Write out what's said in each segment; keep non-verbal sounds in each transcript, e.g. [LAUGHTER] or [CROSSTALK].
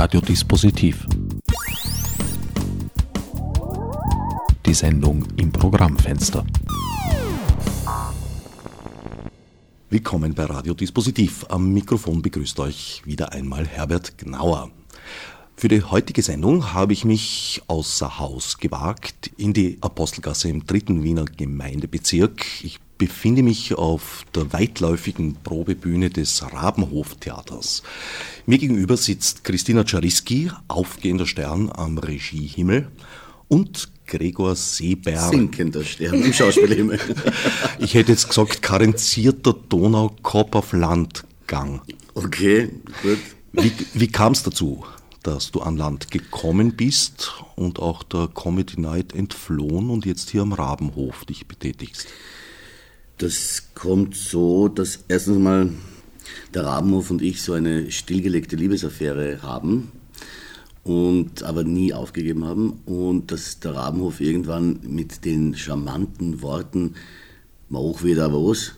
Radiodispositiv. Die Sendung im Programmfenster. Willkommen bei Radiodispositiv. Am Mikrofon begrüßt euch wieder einmal Herbert Gnauer. Für die heutige Sendung habe ich mich außer Haus gewagt in die Apostelgasse im dritten Wiener Gemeindebezirk. Ich befinde mich auf der weitläufigen Probebühne des Rabenhof-Theaters. Mir gegenüber sitzt Christina Czariski, aufgehender Stern am Regiehimmel, und Gregor Seeberg. Sinkender Stern im Schauspielhimmel. [LAUGHS] ich hätte jetzt gesagt, karenzierter Donaukopf auf Landgang. Okay, gut. Wie, wie kam es dazu, dass du an Land gekommen bist und auch der Comedy Night entflohen und jetzt hier am Rabenhof dich betätigst? Das kommt so, dass erstens mal der Rabenhof und ich so eine stillgelegte Liebesaffäre haben und aber nie aufgegeben haben und dass der Rabenhof irgendwann mit den charmanten Worten mach wieder was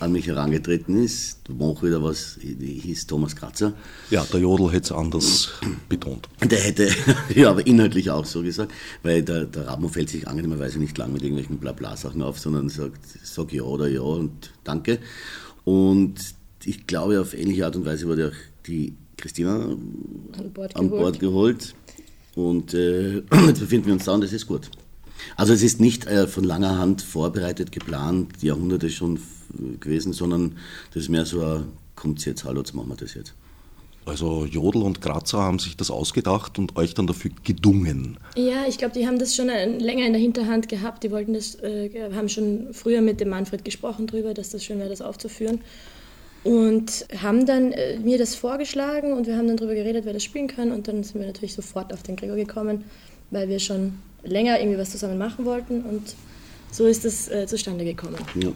an mich herangetreten ist. Mach wieder was hieß Thomas Kratzer. Ja, der Jodel hätte es anders [CLEARS THROAT] betont. Der hätte, [LAUGHS] ja, aber inhaltlich auch so gesagt, weil der, der Rabenhof fällt sich angenehmerweise nicht lang mit irgendwelchen Blabla-Sachen auf, sondern sagt, sag ja oder ja und danke. Und ich glaube, auf ähnliche Art und Weise wurde auch die Christina an Bord, an Bord geholt. Und äh, [CLEARS THROAT] jetzt befinden wir uns da und das ist gut. Also es ist nicht äh, von langer Hand vorbereitet, geplant, Jahrhunderte schon gewesen, sondern das ist mehr so ein, kommt jetzt, hallo, jetzt machen wir das jetzt. Also Jodel und Grazer haben sich das ausgedacht und euch dann dafür gedungen. Ja, ich glaube, die haben das schon länger in der Hinterhand gehabt. Die wollten das, äh, haben schon früher mit dem Manfred gesprochen darüber, dass das schön wäre, das aufzuführen und haben dann äh, mir das vorgeschlagen und wir haben dann darüber geredet, wer das spielen kann und dann sind wir natürlich sofort auf den Gregor gekommen, weil wir schon länger irgendwie was zusammen machen wollten und so ist es äh, zustande gekommen. Ja.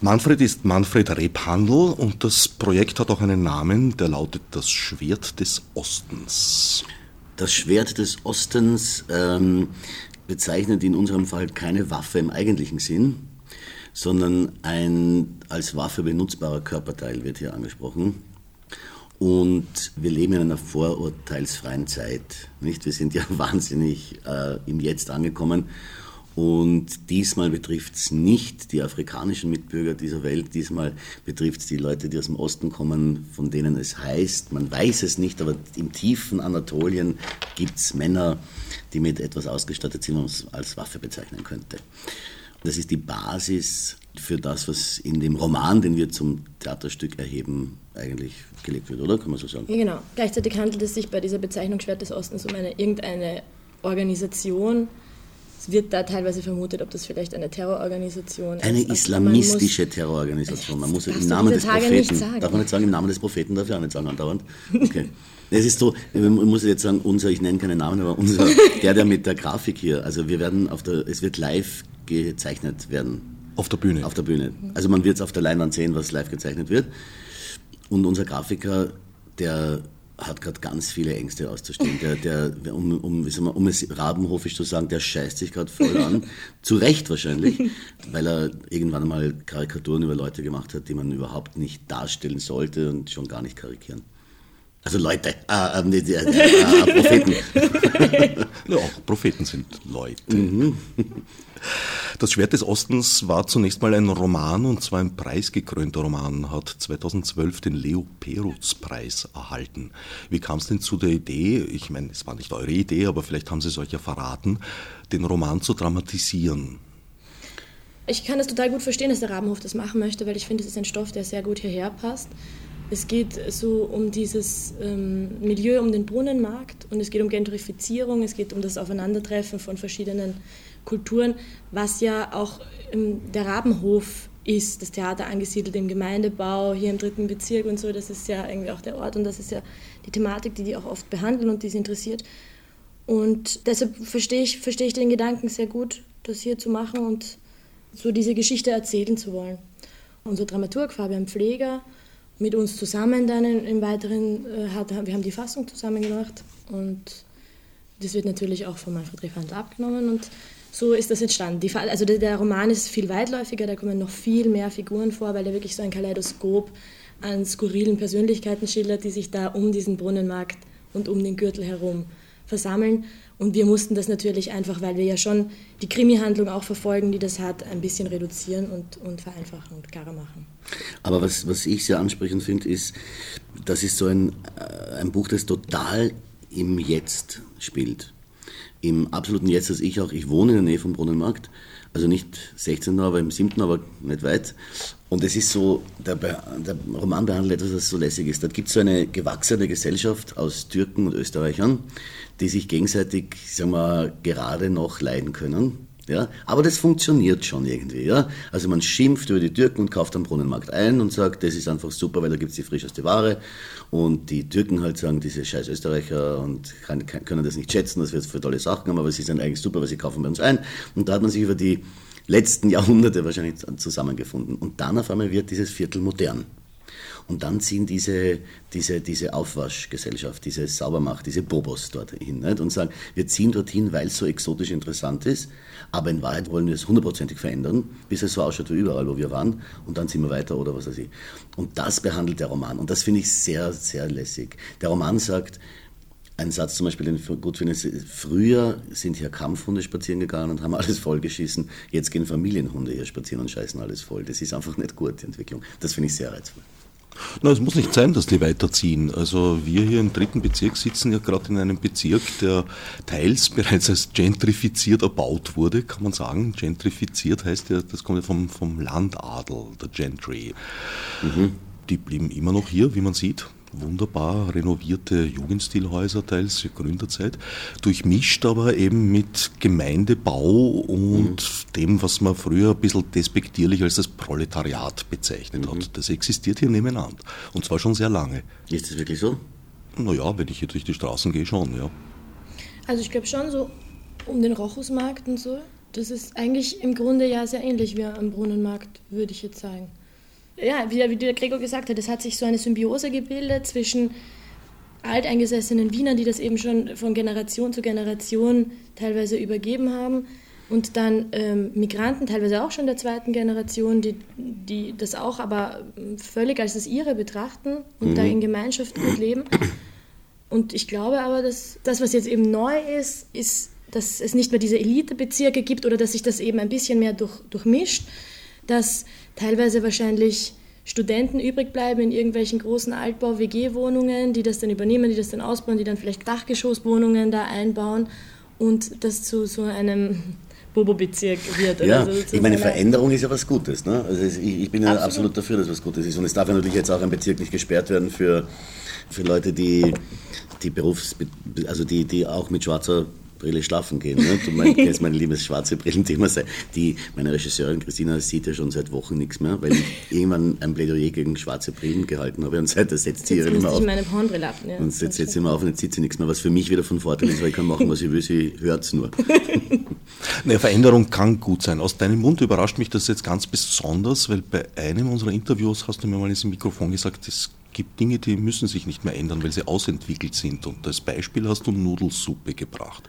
Manfred ist Manfred Rebhandel und das Projekt hat auch einen Namen, der lautet das Schwert des Ostens. Das Schwert des Ostens ähm, bezeichnet in unserem Fall keine Waffe im eigentlichen Sinn, sondern ein als Waffe benutzbarer Körperteil wird hier angesprochen. Und wir leben in einer vorurteilsfreien Zeit. Nicht? Wir sind ja [LAUGHS] wahnsinnig äh, im Jetzt angekommen. Und diesmal betrifft es nicht die afrikanischen Mitbürger dieser Welt, diesmal betrifft es die Leute, die aus dem Osten kommen, von denen es heißt, man weiß es nicht, aber im tiefen Anatolien gibt es Männer, die mit etwas ausgestattet sind, was man als Waffe bezeichnen könnte. Das ist die Basis für das, was in dem Roman, den wir zum Theaterstück erheben, eigentlich gelebt wird, oder? Kann man so sagen? Ja, genau. Gleichzeitig handelt es sich bei dieser Bezeichnung Schwert des Ostens um eine irgendeine Organisation. Es wird da teilweise vermutet, ob das vielleicht eine Terrororganisation eine ist. Eine islamistische muss, Terrororganisation. Man muss im Namen des Propheten. Darf man nicht sagen, im Namen des Propheten darf ich auch nicht sagen andauernd. Okay. [LAUGHS] Es ist so, ich muss jetzt sagen, unser, ich nenne keinen Namen, aber unser, der, der mit der Grafik hier, also wir werden auf der, es wird live gezeichnet werden. Auf der Bühne? Auf der Bühne. Also man wird es auf der Leinwand sehen, was live gezeichnet wird. Und unser Grafiker, der hat gerade ganz viele Ängste auszustehen. Der, der, um, um, mal, um es rabenhofisch zu sagen, der scheißt sich gerade voll an. [LAUGHS] zu Recht wahrscheinlich, weil er irgendwann einmal Karikaturen über Leute gemacht hat, die man überhaupt nicht darstellen sollte und schon gar nicht karikieren. Also Leute, äh, äh, äh, äh, Propheten. [LAUGHS] ja, auch Propheten sind Leute. Mhm. Das Schwert des Ostens war zunächst mal ein Roman und zwar ein preisgekrönter Roman, hat 2012 den Leo Perutz-Preis erhalten. Wie kam es denn zu der Idee, ich meine, es war nicht eure Idee, aber vielleicht haben Sie es euch ja verraten, den Roman zu dramatisieren? Ich kann es total gut verstehen, dass der Rabenhof das machen möchte, weil ich finde, es ist ein Stoff, der sehr gut hierher passt. Es geht so um dieses ähm, Milieu, um den Brunnenmarkt und es geht um Gentrifizierung, es geht um das Aufeinandertreffen von verschiedenen Kulturen, was ja auch der Rabenhof ist, das Theater angesiedelt im Gemeindebau, hier im dritten Bezirk und so, das ist ja irgendwie auch der Ort und das ist ja die Thematik, die die auch oft behandeln und die sie interessiert. Und deshalb verstehe ich, verstehe ich den Gedanken sehr gut, das hier zu machen und so diese Geschichte erzählen zu wollen. Unser Dramaturg Fabian Pfleger mit uns zusammen dann im Weiteren äh, hat, wir haben die Fassung zusammen gemacht und das wird natürlich auch von Manfred Refant abgenommen und so ist das entstanden. Die, also der, der, Roman ist viel weitläufiger, da kommen noch viel mehr Figuren vor, weil er wirklich so ein Kaleidoskop an skurrilen Persönlichkeiten schildert, die sich da um diesen Brunnenmarkt und um den Gürtel herum versammeln. Und wir mussten das natürlich einfach, weil wir ja schon die Krimi-Handlung auch verfolgen, die das hat, ein bisschen reduzieren und, und vereinfachen und klarer machen. Aber was, was ich sehr ansprechend finde, ist, das ist so ein, äh, ein Buch, das total im Jetzt spielt. Im absoluten Jetzt, dass ich auch, ich wohne in der Nähe vom Brunnenmarkt, also nicht 16. aber im 7., aber nicht weit. Und es ist so, der, der, Roman behandelt etwas, das so lässig ist. Da gibt es so eine gewachsene Gesellschaft aus Türken und Österreichern, die sich gegenseitig, sagen wir, gerade noch leiden können. Ja, aber das funktioniert schon irgendwie. Ja? Also man schimpft über die Türken und kauft am Brunnenmarkt ein und sagt, das ist einfach super, weil da gibt es die frischeste Ware. Und die Türken halt sagen, diese scheiß Österreicher und kann, können das nicht schätzen, dass wir jetzt für tolle Sachen haben, aber sie sind eigentlich super, weil sie kaufen bei uns ein. Und da hat man sich über die letzten Jahrhunderte wahrscheinlich zusammengefunden. Und dann auf einmal wird dieses Viertel modern. Und dann ziehen diese, diese, diese Aufwaschgesellschaft, diese Saubermacht, diese Bobos dorthin nicht? und sagen, wir ziehen dorthin, weil es so exotisch interessant ist, aber in Wahrheit wollen wir es hundertprozentig verändern, bis es so ausschaut wie überall, wo wir waren und dann ziehen wir weiter oder was weiß ich. Und das behandelt der Roman und das finde ich sehr, sehr lässig. Der Roman sagt, ein Satz zum Beispiel, den ich gut finde, ist, früher sind hier Kampfhunde spazieren gegangen und haben alles vollgeschissen, jetzt gehen Familienhunde hier spazieren und scheißen alles voll. Das ist einfach nicht gut, die Entwicklung. Das finde ich sehr reizvoll. Na, es muss nicht sein, dass die weiterziehen. Also wir hier im dritten Bezirk sitzen ja gerade in einem Bezirk, der teils bereits als gentrifiziert erbaut wurde, kann man sagen. Gentrifiziert heißt ja, das kommt ja vom, vom Landadel, der Gentry. Mhm. Die blieben immer noch hier, wie man sieht wunderbar renovierte Jugendstilhäuser, teils Gründerzeit, durchmischt aber eben mit Gemeindebau und mhm. dem, was man früher ein bisschen despektierlich als das Proletariat bezeichnet mhm. hat. Das existiert hier nebeneinander. Und zwar schon sehr lange. Ist das wirklich so? Naja, wenn ich hier durch die Straßen gehe, schon, ja. Also ich glaube schon so um den Rochusmarkt und so. Das ist eigentlich im Grunde ja sehr ähnlich wie am Brunnenmarkt, würde ich jetzt sagen ja, wie, wie der Gregor gesagt hat, es hat sich so eine Symbiose gebildet zwischen alteingesessenen Wienern, die das eben schon von Generation zu Generation teilweise übergeben haben, und dann ähm, Migranten, teilweise auch schon der zweiten Generation, die, die das auch aber völlig als das ihre betrachten und mhm. da in Gemeinschaft gut leben. Und ich glaube aber, dass das, was jetzt eben neu ist, ist, dass es nicht mehr diese Elitebezirke gibt oder dass sich das eben ein bisschen mehr durch, durchmischt, dass teilweise wahrscheinlich Studenten übrig bleiben in irgendwelchen großen Altbau-WG-Wohnungen, die das dann übernehmen, die das dann ausbauen, die dann vielleicht Dachgeschosswohnungen da einbauen und das zu so einem Bobo-Bezirk wird. Ja, also ich meine, Veränderung ist ja was Gutes. Ne? Also ich, ich bin ja absolut. absolut dafür, dass was Gutes ist. Und es darf ja natürlich jetzt auch ein Bezirk nicht gesperrt werden für, für Leute, die, die Berufs... also die, die auch mit schwarzer Brille schlafen gehen. Ne? Du meinst, kennst mein liebes schwarze Brillenthema. Die, meine Regisseurin Christina sieht ja schon seit Wochen nichts mehr, weil ich [LAUGHS] irgendwann ein Plädoyer gegen schwarze Brillen gehalten habe und seitdem setzt sie ihre immer auf. meine Pornbrille ab. Ja, und jetzt setzt sie immer auf und jetzt sieht sie nichts mehr, was für mich wieder von Vorteil ist, weil ich kann machen, was ich will, sie hört es nur. [LAUGHS] Eine Veränderung kann gut sein. Aus deinem Mund überrascht mich das jetzt ganz besonders, weil bei einem unserer Interviews hast du mir mal ins Mikrofon gesagt, es gibt Dinge, die müssen sich nicht mehr ändern, weil sie ausentwickelt sind. Und als Beispiel hast du Nudelsuppe gebracht,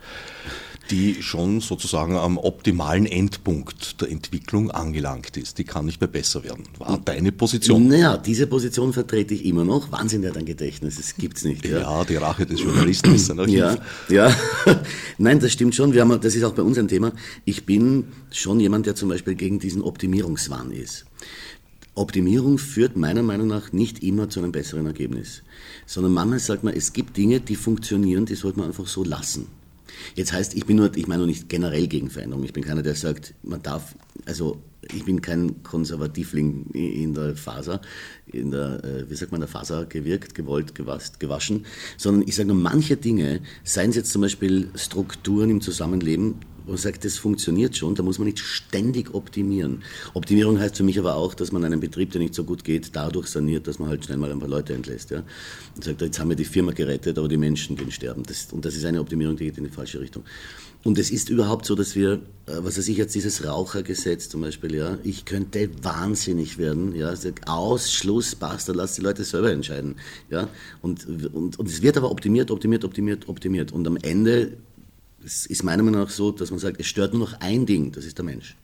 die schon sozusagen am optimalen Endpunkt der Entwicklung angelangt ist. Die kann nicht mehr besser werden. War deine Position? Naja, diese Position vertrete ich immer noch. Wahnsinn, hat ein Gedächtnis, das gibt es nicht. Ja. ja. die Rache des Journalisten ist ein Archiv. Ja, ja. [LAUGHS] Nein, das stimmt schon. Wir haben, das ist auch bei uns ein Thema. Ich bin schon jemand, der zum Beispiel gegen diesen Optimierungswahn ist. Optimierung führt meiner Meinung nach nicht immer zu einem besseren Ergebnis, sondern manchmal sagt man, es gibt Dinge, die funktionieren, die sollte man einfach so lassen. Jetzt heißt, ich bin nur, ich meine nur nicht generell gegen Veränderung. Ich bin keiner, der sagt, man darf, also ich bin kein Konservativling in der Faser, in der, äh, wie sagt man, der Faser gewirkt, gewollt, gewaschen, sondern ich sage nur, manche Dinge, seien es jetzt zum Beispiel Strukturen im Zusammenleben, man sagt, das funktioniert schon, da muss man nicht ständig optimieren. Optimierung heißt für mich aber auch, dass man einen Betrieb, der nicht so gut geht, dadurch saniert, dass man halt schnell mal ein paar Leute entlässt. Ja? Und sagt, jetzt haben wir die Firma gerettet, aber die Menschen gehen sterben. Das, und das ist eine Optimierung, die geht in die falsche Richtung. Und es ist überhaupt so, dass wir, äh, was weiß ich jetzt, dieses Rauchergesetz zum Beispiel, ja, ich könnte wahnsinnig werden, ja, Ausschluss, basta, lass die Leute selber entscheiden, ja, und, und, und es wird aber optimiert, optimiert, optimiert, optimiert und am Ende es ist meiner Meinung nach so, dass man sagt, es stört nur noch ein Ding, das ist der Mensch.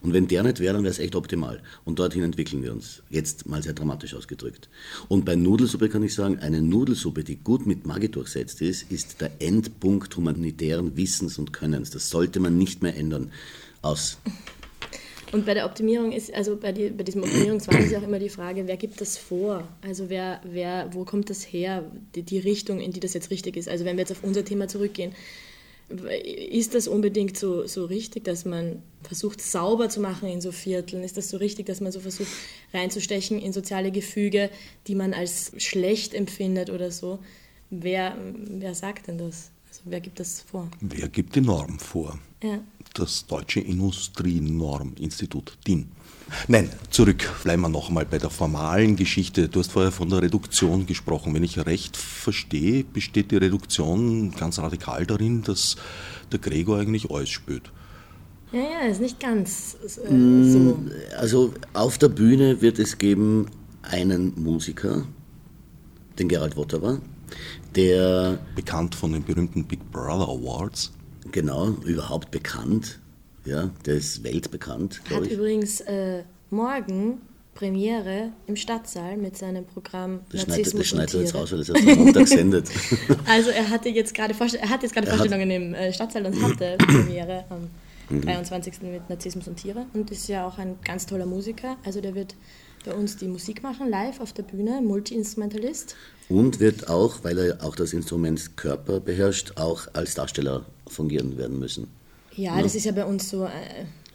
Und wenn der nicht wäre, dann wäre es echt optimal. Und dorthin entwickeln wir uns. Jetzt mal sehr dramatisch ausgedrückt. Und bei Nudelsuppe kann ich sagen, eine Nudelsuppe, die gut mit Magie durchsetzt ist, ist der Endpunkt humanitären Wissens und Könnens. Das sollte man nicht mehr ändern. Aus. Und bei der Optimierung ist, also bei, die, bei diesem Optimierungswahn ist ja auch immer die Frage, wer gibt das vor? Also wer, wer, wo kommt das her, die, die Richtung, in die das jetzt richtig ist? Also wenn wir jetzt auf unser Thema zurückgehen, ist das unbedingt so, so richtig, dass man versucht, sauber zu machen in so Vierteln? Ist das so richtig, dass man so versucht, reinzustechen in soziale Gefüge, die man als schlecht empfindet oder so? Wer, wer sagt denn das? Also wer gibt das vor? Wer gibt die Norm vor? Ja das Deutsche Industrienorminstitut DIN. Nein, zurück, bleiben wir noch einmal bei der formalen Geschichte. Du hast vorher von der Reduktion gesprochen. Wenn ich recht verstehe, besteht die Reduktion ganz radikal darin, dass der Gregor eigentlich alles spürt. Ja, ja, ist nicht ganz äh, mm, so. Also auf der Bühne wird es geben einen Musiker, den Gerald Wotterer, der... Bekannt von den berühmten Big Brother Awards. Genau, überhaupt bekannt. Ja, der ist weltbekannt. Hat ich. übrigens äh, morgen Premiere im Stadtsaal mit seinem Programm das Narzissmus schneidet, das schneidet er jetzt raus, weil das erst am Montag [LAUGHS] sendet. Also er hatte jetzt gerade, Vorstell er hat jetzt gerade Vorstellungen im äh, Stadtsaal und hatte [CLEARS THROAT] Premiere am 23. Mhm. mit Narzissmus und Tiere und ist ja auch ein ganz toller Musiker. Also der wird bei uns die Musik machen, live auf der Bühne, Multi-Instrumentalist. Und wird auch, weil er auch das Instrument Körper beherrscht, auch als Darsteller fungieren werden müssen. Ja, ja. das ist ja bei uns so äh,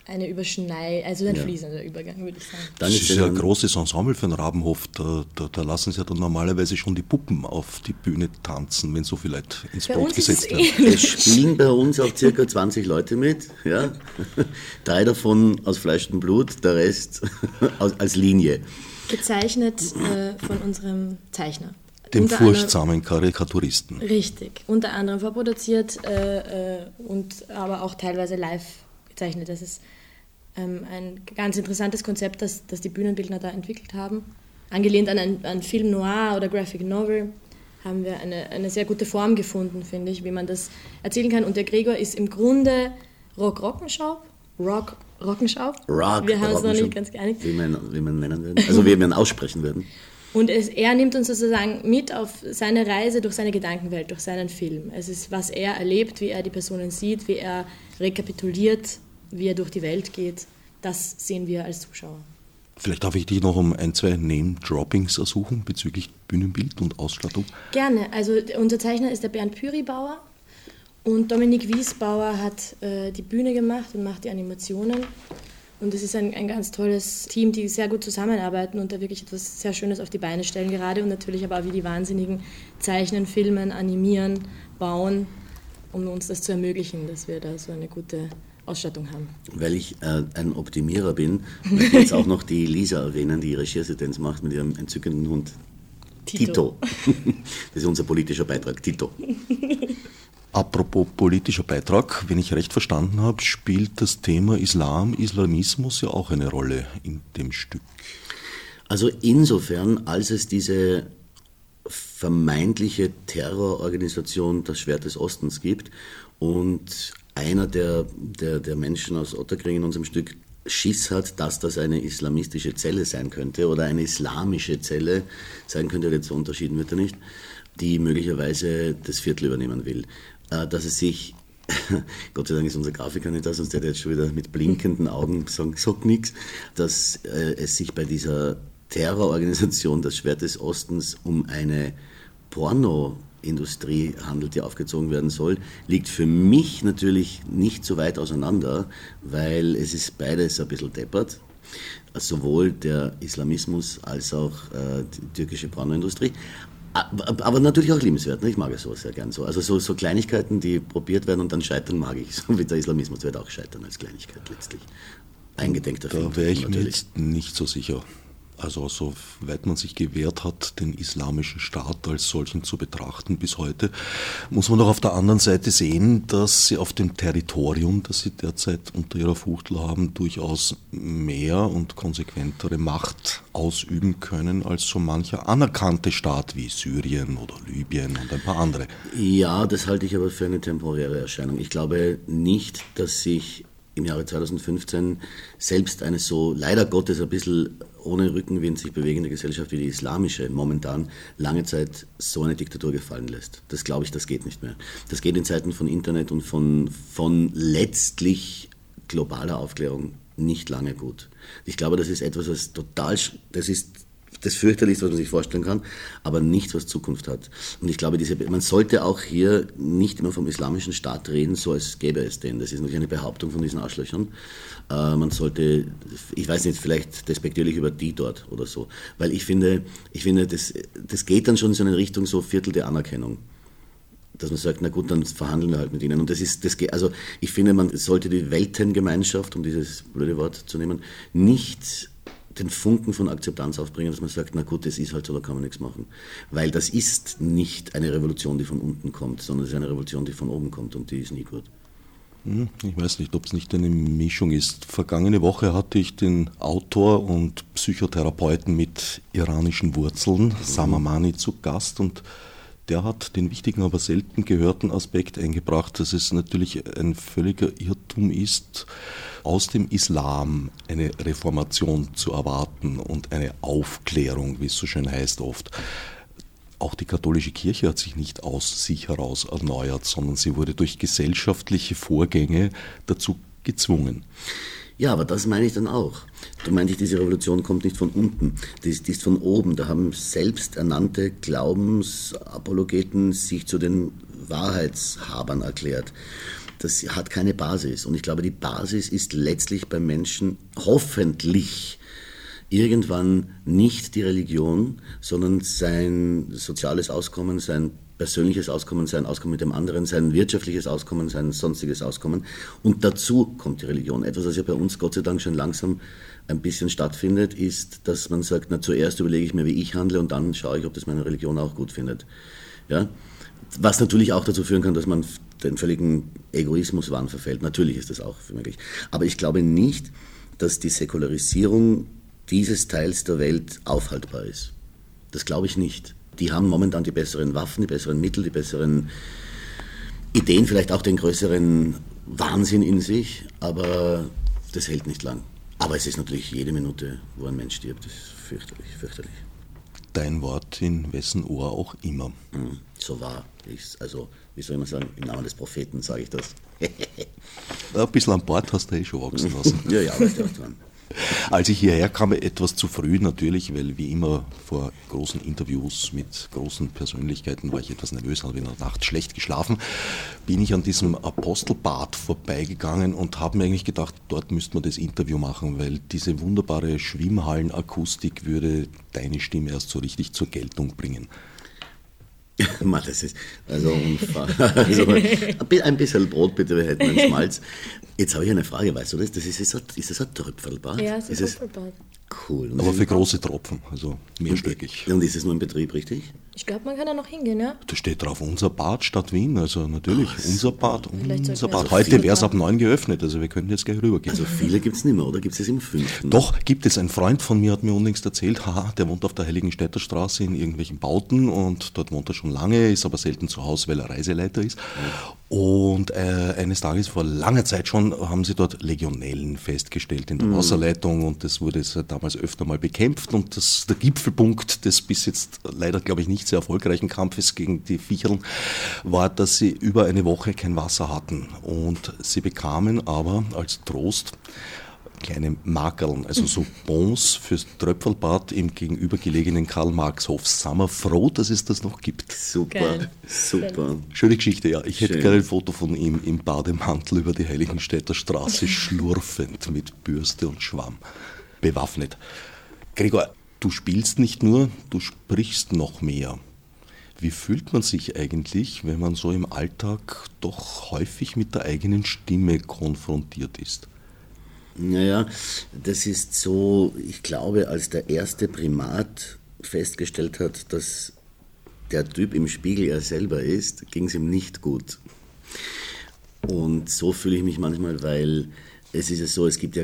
eine Überschnei, also ein ja. fließender Übergang, würde ich sagen. Dann das ist, ist ja ein großes Ensemble für den Rabenhof. Da, da, da, lassen sie ja dann normalerweise schon die Puppen auf die Bühne tanzen, wenn so viele Leute ins bei Boot gesetzt werden. Es spielen bei uns auch circa 20 Leute mit. Ja? [LAUGHS] Drei davon aus Fleisch und Blut, der Rest [LAUGHS] als Linie. Gezeichnet äh, von unserem Zeichner dem furchtsamen Karikaturisten. Richtig, unter anderem vorproduziert äh, äh, und aber auch teilweise live gezeichnet. Das ist ähm, ein ganz interessantes Konzept, das, das die Bühnenbildner da entwickelt haben. Angelehnt an einen Film Noir oder Graphic Novel haben wir eine, eine sehr gute Form gefunden, finde ich, wie man das erzählen kann. Und der Gregor ist im Grunde Rock-Rockenschaub. Rock Rockenschaub. Rock, wir haben uns noch nicht ganz geeinigt. Wie man, wie man nennen würden. Also wie man aussprechen würden. [LAUGHS] Und es, er nimmt uns sozusagen mit auf seine Reise durch seine Gedankenwelt, durch seinen Film. Es ist, was er erlebt, wie er die Personen sieht, wie er rekapituliert, wie er durch die Welt geht. Das sehen wir als Zuschauer. Vielleicht darf ich dich noch um ein, zwei Name-Droppings ersuchen bezüglich Bühnenbild und Ausstattung. Gerne. Also unser Zeichner ist der Bernd Püribauer und Dominik Wiesbauer hat äh, die Bühne gemacht und macht die Animationen. Und es ist ein, ein ganz tolles Team, die sehr gut zusammenarbeiten und da wirklich etwas sehr Schönes auf die Beine stellen gerade und natürlich aber auch wie die Wahnsinnigen zeichnen, filmen, animieren, bauen, um uns das zu ermöglichen, dass wir da so eine gute Ausstattung haben. Weil ich äh, ein Optimierer bin, möchte ich jetzt auch noch die Lisa erwähnen, die Regieassistenz macht mit ihrem entzückenden Hund Tito. Tito. [LAUGHS] Das ist unser politischer Beitrag, Tito. [LAUGHS] Apropos politischer Beitrag, wenn ich recht verstanden habe, spielt das Thema Islam, Islamismus ja auch eine Rolle in dem Stück. Also insofern, als es diese vermeintliche Terrororganisation das Schwert des Ostens gibt und einer der, der, der Menschen aus Otterkring in unserem Stück Schiss hat, dass das eine islamistische Zelle sein könnte oder eine islamische Zelle sein könnte, jetzt unterschieden wird er nicht, die möglicherweise das Viertel übernehmen will. Äh, dass es sich, [LAUGHS] Gott sei Dank ist unser Grafiker nicht da, sonst hätte er jetzt schon wieder mit blinkenden Augen sagen, sagt nichts, dass äh, es sich bei dieser Terrororganisation, das Schwert des Ostens, um eine Pornoindustrie handelt, die aufgezogen werden soll, liegt für mich natürlich nicht so weit auseinander, weil es ist beides ein bisschen deppert. Sowohl der Islamismus als auch äh, die türkische Pornoindustrie. Aber natürlich auch liebenswert, ne? ich mag es so sehr gern so. Also so, so, Kleinigkeiten, die probiert werden und dann scheitern, mag ich. [LAUGHS] So wie der Islamismus wird auch scheitern als Kleinigkeit letztlich. Eingedenk dafür. Da wäre ich mir jetzt nicht so sicher. Also soweit man sich gewehrt hat, den islamischen Staat als solchen zu betrachten bis heute, muss man doch auf der anderen Seite sehen, dass sie auf dem Territorium, das sie derzeit unter ihrer Fuchtel haben, durchaus mehr und konsequentere Macht ausüben können als so mancher anerkannte Staat wie Syrien oder Libyen und ein paar andere. Ja, das halte ich aber für eine temporäre Erscheinung. Ich glaube nicht, dass sich im Jahre 2015 selbst eine so leider Gottes ein bisschen ohne Rückenwind sich bewegende Gesellschaft wie die islamische momentan lange Zeit so eine Diktatur gefallen lässt. Das glaube ich, das geht nicht mehr. Das geht in Zeiten von Internet und von, von letztlich globaler Aufklärung nicht lange gut. Ich glaube, das ist etwas, was total, das ist das fürchterlichste, was man sich vorstellen kann, aber nichts, was Zukunft hat. Und ich glaube, diese, man sollte auch hier nicht immer vom islamischen Staat reden, so als gäbe es den. Das ist natürlich eine Behauptung von diesen Arschlöchern. Äh, man sollte, ich weiß nicht, vielleicht despektierlich über die dort oder so. Weil ich finde, ich finde das, das geht dann schon in so eine Richtung so Viertel der Anerkennung dass man sagt, na gut, dann verhandeln wir halt mit ihnen. Und das ist, das, also ich finde, man sollte die Weltengemeinschaft, um dieses blöde Wort zu nehmen, nicht den Funken von Akzeptanz aufbringen, dass man sagt, na gut, das ist halt so, da kann man nichts machen. Weil das ist nicht eine Revolution, die von unten kommt, sondern es ist eine Revolution, die von oben kommt und die ist nie gut. Hm, ich weiß nicht, ob es nicht eine Mischung ist. Vergangene Woche hatte ich den Autor und Psychotherapeuten mit iranischen Wurzeln, mhm. Samamani, zu Gast und der hat den wichtigen, aber selten gehörten Aspekt eingebracht, dass es natürlich ein völliger Irrtum ist, aus dem Islam eine Reformation zu erwarten und eine Aufklärung, wie es so schön heißt oft. Auch die katholische Kirche hat sich nicht aus sich heraus erneuert, sondern sie wurde durch gesellschaftliche Vorgänge dazu gezwungen. Ja, aber das meine ich dann auch. Du meintest, diese Revolution kommt nicht von unten, die ist, die ist von oben. Da haben selbsternannte Glaubensapologeten sich zu den Wahrheitshabern erklärt. Das hat keine Basis. Und ich glaube, die Basis ist letztlich beim Menschen hoffentlich irgendwann nicht die Religion, sondern sein soziales Auskommen, sein persönliches Auskommen, sein Auskommen mit dem anderen, sein wirtschaftliches Auskommen, sein sonstiges Auskommen. Und dazu kommt die Religion. Etwas, was ja bei uns Gott sei Dank schon langsam ein bisschen stattfindet, ist, dass man sagt, na zuerst überlege ich mir, wie ich handle und dann schaue ich, ob das meine Religion auch gut findet. Ja? Was natürlich auch dazu führen kann, dass man den völligen Egoismuswahn verfällt. Natürlich ist das auch möglich. Aber ich glaube nicht, dass die Säkularisierung dieses Teils der Welt aufhaltbar ist. Das glaube ich nicht die haben momentan die besseren Waffen, die besseren Mittel, die besseren Ideen, vielleicht auch den größeren Wahnsinn in sich, aber das hält nicht lang. Aber es ist natürlich jede Minute, wo ein Mensch stirbt, das ist fürchterlich, fürchterlich. Dein Wort in wessen Ohr auch immer. Hm, so war ich Also, wie soll man sagen, im Namen des Propheten sage ich das. [LAUGHS] Ein bisschen an Bord hast du eh schon wachsen lassen. ja, ja, aber ich dran. Als ich hierher kam, etwas zu früh natürlich, weil wie immer vor großen Interviews mit großen Persönlichkeiten war ich etwas nervös, habe in der Nacht schlecht geschlafen, bin ich an diesem Apostelbad vorbeigegangen und habe mir eigentlich gedacht, dort müsste man das Interview machen, weil diese wunderbare Schwimmhallenakustik würde deine Stimme erst so richtig zur Geltung bringen. [LAUGHS] Mann, das ist also unfassbar. Also, ein bisschen Brot bitte, wir hätten einen [LAUGHS] Schmalz. Jetzt habe ich eine Frage, weißt du das? das ist, ist, das, ist das ein Tröpfelbad? Ja, es ist, ein Tröpfelbad. Cool. Und Aber für große Tropfen, also mehrstöckig. Und ist es nur in Betrieb, richtig? Ich glaube, man kann da noch hingehen, ja. Da steht drauf, unser Bad Stadt Wien, also natürlich, oh, unser Bad, unser Bad. Also Heute wäre es ab neun geöffnet, also wir könnten jetzt gleich rübergehen. Also viele gibt es nicht mehr, oder? Gibt es es im fünften? Doch, gibt es. Ein Freund von mir hat mir unlängst erzählt, haha, der wohnt auf der Heiligenstädter Straße in irgendwelchen Bauten und dort wohnt er schon lange, ist aber selten zu Hause, weil er Reiseleiter ist. Und äh, eines Tages vor langer Zeit schon haben sie dort Legionellen festgestellt in der mhm. Wasserleitung und das wurde damals öfter mal bekämpft und das, der Gipfelpunkt des bis jetzt leider, glaube ich, nicht sehr erfolgreichen Kampfes gegen die Viecheln war, dass sie über eine Woche kein Wasser hatten und sie bekamen aber als Trost kleine Makerln, also so [LAUGHS] Bons fürs Tröpfelbad im gegenübergelegenen Karl-Marx-Hof. Sind wir froh, dass es das noch gibt. Super, Geil. super. Schöne Geschichte, ja. Ich Schön. hätte gerne ein Foto von ihm im Bademantel über die Heiligenstädter Straße [LAUGHS] schlurfend mit Bürste und Schwamm. Bewaffnet. Gregor, du spielst nicht nur, du sprichst noch mehr. Wie fühlt man sich eigentlich, wenn man so im Alltag doch häufig mit der eigenen Stimme konfrontiert ist? Naja, das ist so, ich glaube, als der erste Primat festgestellt hat, dass der Typ im Spiegel er selber ist, ging es ihm nicht gut. Und so fühle ich mich manchmal, weil es ist ja so, es gibt ja,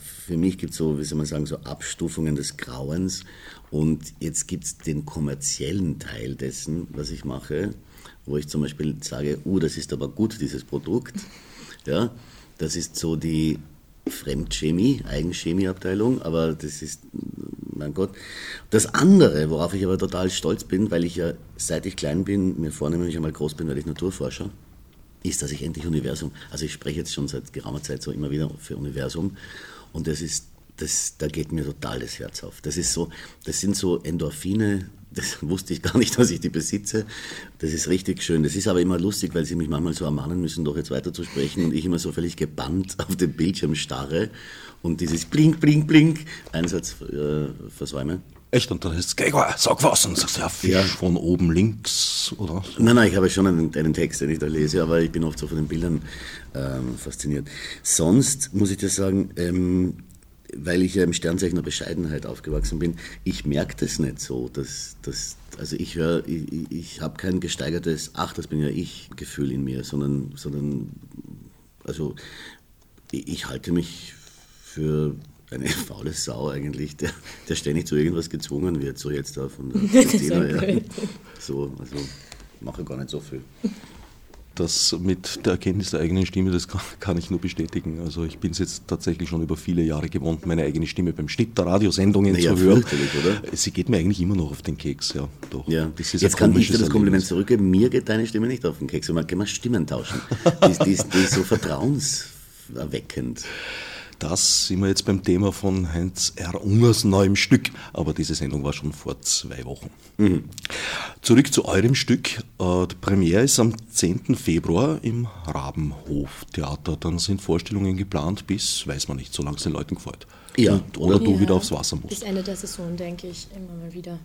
für mich gibt es so, wie soll man sagen, so Abstufungen des Grauens. Und jetzt gibt es den kommerziellen Teil dessen, was ich mache, wo ich zum Beispiel sage, uh, das ist aber gut, dieses Produkt. Ja, Das ist so die Fremdchemie, Eigenchemieabteilung, aber das ist, mein Gott. Das andere, worauf ich aber total stolz bin, weil ich ja seit ich klein bin, mir vornehme, wenn ich einmal groß bin, werde ich Naturforscher, ist, dass ich endlich Universum, also ich spreche jetzt schon seit geraumer Zeit so immer wieder für Universum und das ist, das, da geht mir total das Herz auf. Das ist so, das sind so Endorphine, das wusste ich gar nicht, dass ich die besitze. Das ist richtig schön. Das ist aber immer lustig, weil sie mich manchmal so ermahnen müssen, doch jetzt weiter zu sprechen und ich immer so völlig gebannt auf den Bildschirm starre und dieses Blink, Blink, Blink Einsatz äh, versäume. Echt? Und dann ist es, Gregor, sag was. Und sagst, ja, Fisch ja. von oben links, oder? Nein, nein, ich habe schon einen, einen, Text, den ich da lese, aber ich bin oft so von den Bildern ähm, fasziniert. Sonst muss ich dir sagen, ähm, weil ich ja im Sternzeichen der Bescheidenheit aufgewachsen bin, ich merke das nicht so. Dass, dass, also ich höre, ich, ich habe kein gesteigertes, ach, das bin ja ich, Gefühl in mir, sondern, sondern also ich, ich halte mich für eine [LAUGHS] faule Sau eigentlich, der, der ständig zu irgendwas gezwungen wird, so jetzt da von der [LAUGHS] Christina. ja. So, also mache gar nicht so viel das mit der Erkenntnis der eigenen Stimme, das kann, kann ich nur bestätigen. Also ich bin es jetzt tatsächlich schon über viele Jahre gewohnt, meine eigene Stimme beim Schnitt der Radiosendungen naja, zu hören. Oder? Sie geht mir eigentlich immer noch auf den Keks, ja. Doch. ja. jetzt kann ich dir das Kompliment zurückgeben, mir geht deine Stimme nicht auf den Keks, man kann mal Stimmen tauschen. die, die, die ist so vertrauenserweckend. Das sind wir jetzt beim Thema von Heinz R. Ungers neuem Stück, aber diese Sendung war schon vor zwei Wochen. Mhm. Zurück zu eurem Stück. Äh, die Premiere ist am 10. Februar im Rabenhof Theater. Dann sind Vorstellungen geplant bis, weiß man nicht, solange es den Leuten gefällt. Ja. Und, oder ja, du wieder aufs Wasser musst. Bis Ende der Saison, denke ich, immer mal wieder.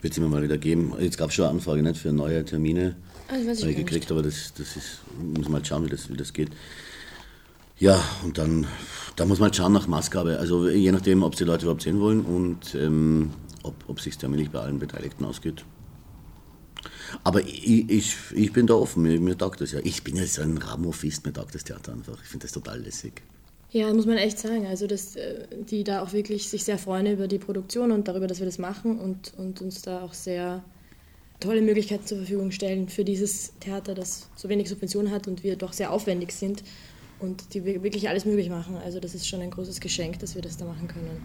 Wird es immer mal wieder geben. Jetzt gab es schon eine Anfrage nicht, für neue Termine. Ah, ich weiß ich gekriegt, nicht. aber das, das ist, muss mal schauen, wie das, wie das geht. Ja, und dann, da muss man halt schauen nach Maßgabe. Also je nachdem, ob die Leute überhaupt sehen wollen und ähm, ob, ob sich terminlich bei allen Beteiligten ausgeht. Aber ich, ich, ich bin da offen, mir, mir taugt das ja. Ich bin ja so ein Ramophist, mir taugt das Theater einfach. Ich finde das total lässig. Ja, muss man echt sagen. Also, dass äh, die da auch wirklich sich sehr freuen über die Produktion und darüber, dass wir das machen und, und uns da auch sehr tolle Möglichkeiten zur Verfügung stellen für dieses Theater, das so wenig Subventionen hat und wir doch sehr aufwendig sind und die wirklich alles möglich machen. Also das ist schon ein großes Geschenk, dass wir das da machen können.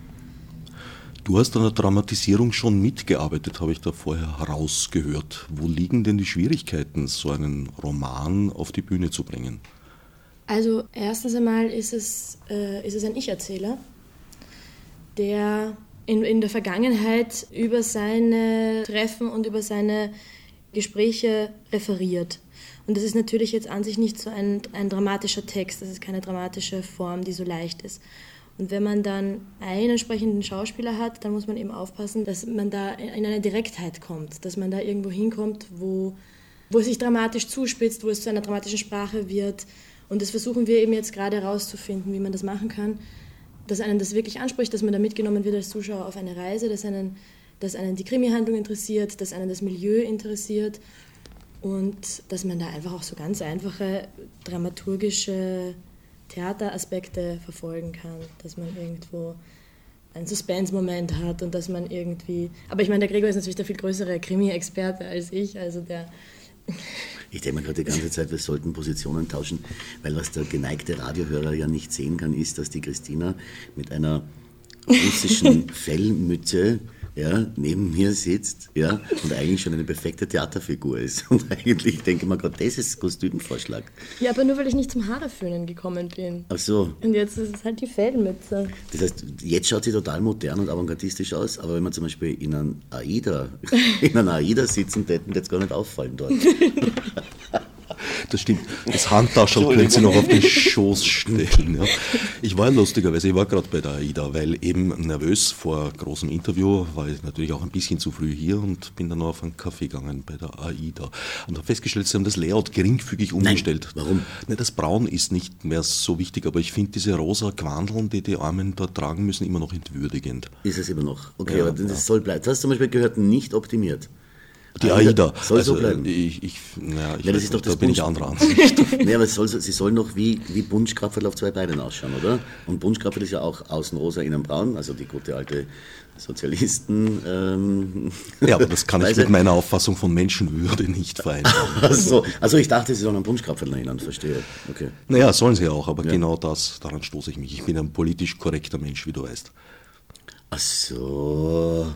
Du hast an der Dramatisierung schon mitgearbeitet, habe ich da vorher herausgehört. Wo liegen denn die Schwierigkeiten, so einen Roman auf die Bühne zu bringen? Also erstens einmal ist es, äh, ist es ein Ich-Erzähler, der in, in der Vergangenheit über seine Treffen und über seine Gespräche referiert. Und das ist natürlich jetzt an sich nicht so ein, ein dramatischer Text, das ist keine dramatische Form, die so leicht ist. Und wenn man dann einen entsprechenden Schauspieler hat, dann muss man eben aufpassen, dass man da in eine Direktheit kommt, dass man da irgendwo hinkommt, wo, wo es sich dramatisch zuspitzt, wo es zu einer dramatischen Sprache wird. Und das versuchen wir eben jetzt gerade herauszufinden, wie man das machen kann, dass einen das wirklich anspricht, dass man da mitgenommen wird als Zuschauer auf eine Reise, dass einen, dass einen die Krimi-Handlung interessiert, dass einen das Milieu interessiert und dass man da einfach auch so ganz einfache dramaturgische Theateraspekte verfolgen kann, dass man irgendwo einen Suspense-Moment hat und dass man irgendwie. Aber ich meine, der Gregor ist natürlich der viel größere Krimi-Experte als ich, also der. [LAUGHS] Ich denke mir gerade die ganze Zeit, wir sollten Positionen tauschen, weil was der geneigte Radiohörer ja nicht sehen kann, ist, dass die Christina mit einer russischen [LAUGHS] Fellmütze ja, neben mir sitzt ja, und eigentlich schon eine perfekte Theaterfigur ist. [LAUGHS] Und eigentlich denke ich mir gerade, das ist Kostümvorschlag. Ja, aber nur weil ich nicht zum Haareföhnen gekommen bin. Ach so. Und jetzt ist es halt die Fellmütze. Das heißt, jetzt schaut sie total modern und avantgardistisch aus, aber wenn man zum Beispiel in einem AIDA, [LAUGHS] in einer AIDA sitzen, hätten jetzt gar nicht auffallen dort. [LAUGHS] Das stimmt. Das Handtaschel können Sie noch auf den Schoß stellen. Ja. Ich war lustigerweise, ich war gerade bei der AIDA, weil eben nervös vor großem Interview war ich natürlich auch ein bisschen zu früh hier und bin dann noch auf einen Kaffee gegangen bei der AIDA und habe festgestellt, sie haben das Layout geringfügig umgestellt. Nein, warum? Ne, das Braun ist nicht mehr so wichtig, aber ich finde diese rosa Quandeln, die die Armen dort tragen müssen, immer noch entwürdigend. Ist es immer noch? Okay, ja, aber das ja. soll bleiben. Das hast du zum Beispiel gehört, nicht optimiert. Die AIDA. Soll also, so bleiben. Ich, ich, naja, ich Ja, das ist doch das da bin ich anderer [LAUGHS] Ansicht. nee, aber soll, sie soll noch wie, wie Bunschkrapferl auf zwei Beinen ausschauen, oder? Und Bunschkrapferl ist ja auch außen rosa, innen braun, also die gute alte Sozialisten. Ähm, ja, aber das kann ich [LAUGHS] mit meiner Auffassung von Menschenwürde nicht vereinbaren. [LAUGHS] also, also ich dachte, sie sollen an Bunschkrapferl erinnern, verstehe. Okay. Naja, sollen sie auch, aber genau das, daran stoße ich mich. Ich bin ein politisch korrekter Mensch, wie du weißt. Ach so.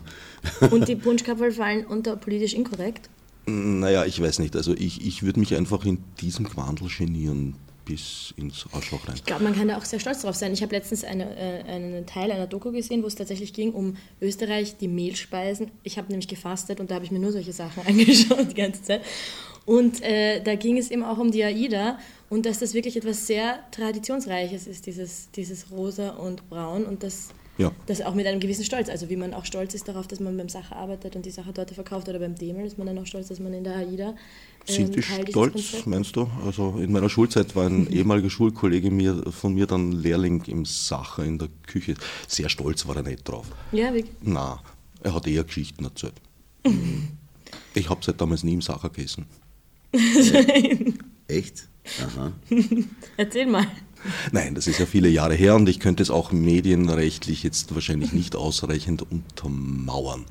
Und die Punschkapferl fallen unter politisch inkorrekt. Naja, ich weiß nicht. Also ich, ich würde mich einfach in diesem Quandel genieren bis ins Arschloch rein. Ich glaube, man kann da auch sehr stolz drauf sein. Ich habe letztens eine, äh, einen Teil einer Doku gesehen, wo es tatsächlich ging um Österreich, die Mehlspeisen. Ich habe nämlich gefastet und da habe ich mir nur solche Sachen [LAUGHS] angeschaut die ganze Zeit. Und äh, da ging es eben auch um die AIDA und dass das wirklich etwas sehr Traditionsreiches ist, dieses, dieses Rosa und Braun und das, Ja. das auch mit einem gewissen Stolz. Also wie man auch stolz ist darauf, dass man beim Sacher arbeitet und die Sache dort verkauft oder beim Demel ist man dann auch stolz, dass man in der AIDA ähm, Sind die stolz, meinst du? Also in meiner Schulzeit war ein [LAUGHS] ehemaliger Schulkollege mir, von mir dann Lehrling im Sacher in der Küche. Sehr stolz war er nicht drauf. Ja, wirklich. Na, er hat eher Geschichten erzählt. [LAUGHS] Ich habe seit damals nie im Sacher gegessen. [LAUGHS] Echt? Aha. Erzähl mal. Nein, das ist ja viele Jahre her und ich könnte es auch medienrechtlich jetzt wahrscheinlich nicht ausreichend untermauern.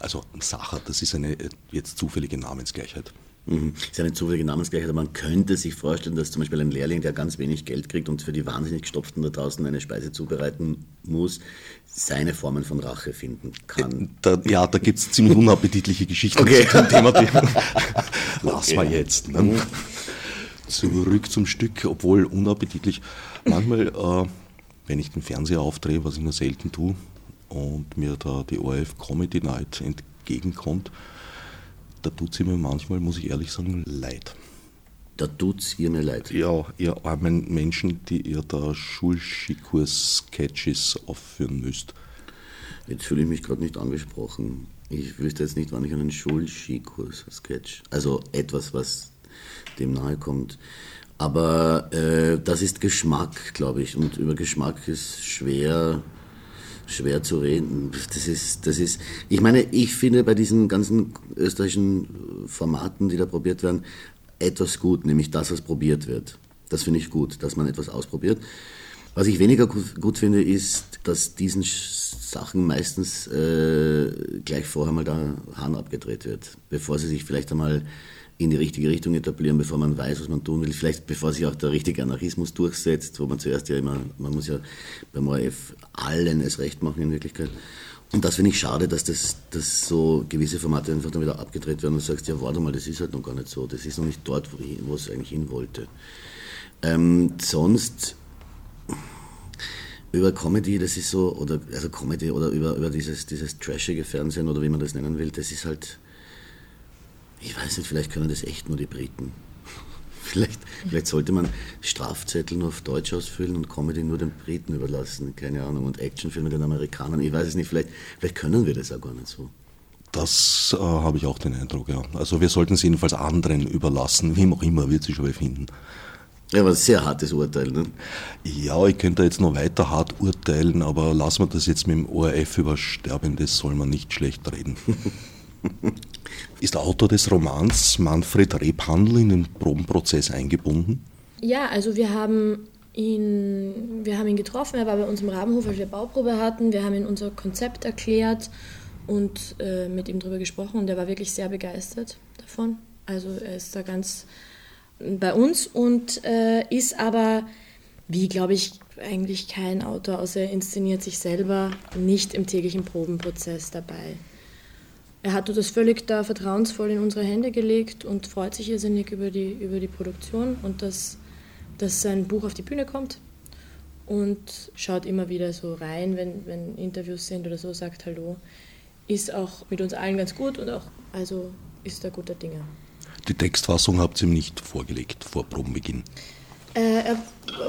Also Sacher, das ist eine äh, jetzt zufällige Namensgleichheit. Mhm. Ist eine zufällige Namensgleichheit, aber man könnte sich vorstellen, dass zum Beispiel ein Lehrling, der ganz wenig Geld kriegt und für die wahnsinnig gestopften da draußen eine Speise zubereiten muss, seine Formen von Rache finden kann. Da, ja, da gibt es ziemlich unappetitliche Geschichten Okay. zu dem Thema. [LAUGHS] Lass mal jetzt. Ne? Zurück zum Stück, obwohl unappetitlich. Manchmal, äh, wenn ich den Fernseher aufdrehe, was ich nur selten tue, und mir da die ORF Comedy Night entgegenkommt, da tut sie mir manchmal, muss ich ehrlich sagen, leid. Da tut's ihr mir leid. Ja, ihr armen Menschen, die ihr da Schulskikurs-Sketches aufführen müsst. Jetzt fühle ich mich gerade nicht angesprochen. Ich wüsste jetzt nicht, wann ich einen Schulskikurs-Sketch, also etwas, was dem nahe kommt. Aber äh, das ist Geschmack, glaube ich. Und über Geschmack ist schwer, schwer zu reden. Das ist, das ist, ich meine, ich finde bei diesen ganzen österreichischen Formaten, die da probiert werden, etwas gut, nämlich das, was probiert wird. Das finde ich gut, dass man etwas ausprobiert. Was ich weniger gut, finde, ist, dass diesen Sachen meistens äh, gleich vorher mal der Hahn abgedreht wird, bevor sie sich vielleicht einmal in die richtige Richtung etablieren, bevor man weiß, was man tun will, vielleicht bevor sich auch der richtige Anarchismus durchsetzt, wo man zuerst ja immer, man muss ja beim ORF allen es recht machen in Wirklichkeit. Und das finde ich schade, dass das dass so gewisse Formate einfach dann wieder abgedreht werden und du sagst, ja warte mal, das ist halt noch gar nicht so, das ist noch nicht dort, wo, es eigentlich hin wollte. Ähm, sonst über Comedy, das ist so, oder also Comedy oder über, über dieses, dieses trashige Fernsehen oder wie man das nennen will, das ist halt, ich weiß nicht, vielleicht können das echt nur die Briten. [LAUGHS] Vielleicht, vielleicht sollte man Strafzettel nur auf Deutsch ausfüllen und Comedy nur den Briten überlassen, keine Ahnung, und Actionfilme den Amerikanern. Ich weiß es nicht, vielleicht, vielleicht können wir das auch gar nicht so. Das äh, habe ich auch den Eindruck, ja. Also wir sollten es jedenfalls anderen überlassen, wem auch immer, wird sich schon wer finden. Ja, aber ein sehr hartes Urteil, ne? Ja, ich könnte jetzt noch weiter hart urteilen, aber lassen wir das jetzt mit dem ORF über Sterbendes, soll man nicht schlecht reden. [LAUGHS] Ist der Autor des Romans Manfred Rebhandl in den Probenprozess eingebunden? Ja, also wir haben ihn, wir haben ihn getroffen, er war bei uns im Rabenhof, als wir Bauprobe hatten. Wir haben ihm unser Konzept erklärt und äh, mit ihm darüber gesprochen und er war wirklich sehr begeistert davon. Also er ist da ganz bei uns und äh, ist aber, wie glaube ich, eigentlich kein Autor, außer er inszeniert sich selber, nicht im täglichen Probenprozess dabei. Er hat das völlig da vertrauensvoll in unsere Hände gelegt und freut sich irrsinnig über die, über die Produktion und dass, dass sein Buch auf die Bühne kommt. Und schaut immer wieder so rein, wenn, wenn Interviews sind oder so, sagt Hallo. Ist auch mit uns allen ganz gut und auch, also ist da guter Dinge. Die Textfassung habt ihr ihm nicht vorgelegt vor Probenbeginn. Äh, er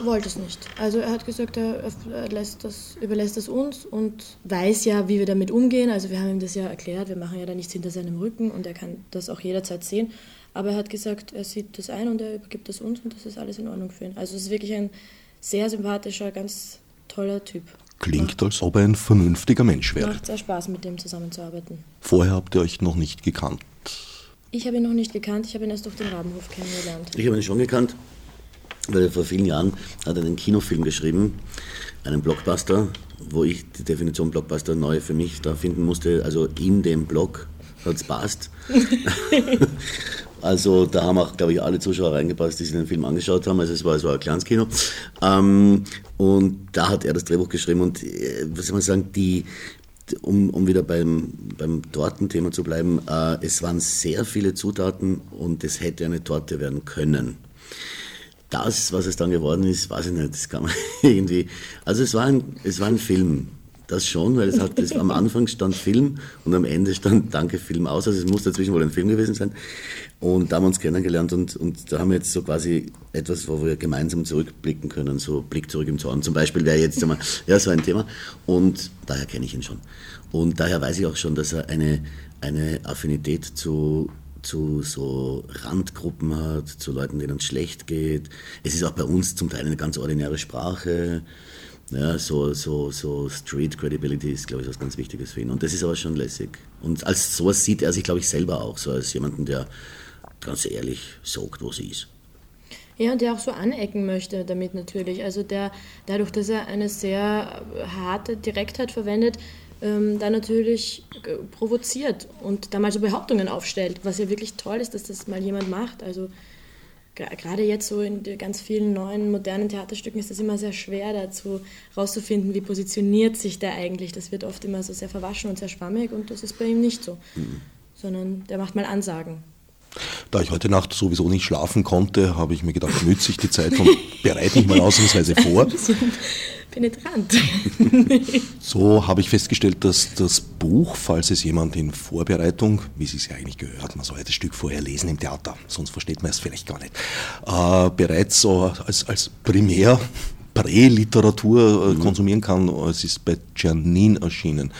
wollte es nicht. Also er hat gesagt, er, er lässt das, überlässt das uns und weiß ja, wie wir damit umgehen. Also wir haben ihm das ja erklärt, wir machen ja da nichts hinter seinem Rücken und er kann das auch jederzeit sehen. Aber er hat gesagt, er sieht das ein und er übergibt das uns und das ist alles in Ordnung für ihn. Also es ist wirklich ein sehr sympathischer, ganz toller Typ. Klingt, als ob er ein vernünftiger Mensch wäre. Macht sehr Spaß, mit dem zusammenzuarbeiten. Vorher habt ihr euch noch nicht gekannt. Ich habe ihn noch nicht gekannt, ich habe ihn erst durch den Rabenhof kennengelernt. Ich habe ihn schon gekannt, weil vor vielen Jahren hat er einen Kinofilm geschrieben, einen Blockbuster, wo ich die Definition Blockbuster neu für mich da finden musste. Also in dem Block hat es passt. [LAUGHS] also da haben auch, glaube ich, alle Zuschauer reingepasst, die sich den Film angeschaut haben. Also es war, es war ein kleines Kino. Ähm, und da hat er das Drehbuch geschrieben und, äh, was soll man sagen, die, um, um wieder beim, beim Tortenthema zu bleiben, äh, es waren sehr viele Zutaten und es hätte eine Torte werden können. Das, was es dann geworden ist, weiß ich nicht, das kann man [LAUGHS] irgendwie, also es war ein, es war ein Film, das schon, weil es hat, es, am Anfang stand Film und am Ende stand Danke Film aus, also es muss dazwischen wohl ein Film gewesen sein. Und da haben wir uns kennengelernt und, und da haben wir jetzt so quasi etwas, wo wir gemeinsam zurückblicken können, so Blick zurück im Zorn zum Beispiel, wäre jetzt einmal, ja, so ein Thema. Und daher kenne ich ihn schon. Und daher weiß ich auch schon, dass er eine, eine Affinität zu, zu so Randgruppen hat, zu Leuten, denen es schlecht geht. Es ist auch bei uns zum Teil eine ganz ordinäre Sprache. Ja, so, so, so Street Credibility ist, glaube ich, was ganz Wichtiges für ihn. Und das ist aber schon lässig. Und als sowas sieht er sich, glaube ich, selber auch, so als jemanden, der ganz ehrlich sagt, wo sie ist. Ja, und der auch so anecken möchte damit natürlich. Also der, dadurch, dass er eine sehr harte Direktheit verwendet, ähm, da natürlich provoziert und da mal so Behauptungen aufstellt, was ja wirklich toll ist, dass das mal jemand macht. Also gerade jetzt so in ganz vielen neuen modernen Theaterstücken ist es immer sehr schwer dazu herauszufinden, wie positioniert sich der eigentlich. Das wird oft immer so sehr verwaschen und sehr schwammig und das ist bei ihm nicht so, mhm. sondern der macht mal Ansagen. Da ich heute Nacht sowieso nicht schlafen konnte, habe ich mir gedacht, nütze ich die Zeit und bereite mich mal [LAUGHS] ausnahmsweise vor. Penetrant. [LAUGHS] so habe ich festgestellt, dass das Buch, falls es jemand in Vorbereitung, wie es sich ja eigentlich gehört, man soll ja das Stück vorher lesen im Theater, sonst versteht man es vielleicht gar nicht, äh, bereits so als, als Primär Präliteratur äh, mhm. konsumieren kann. Es ist bei Giannin erschienen.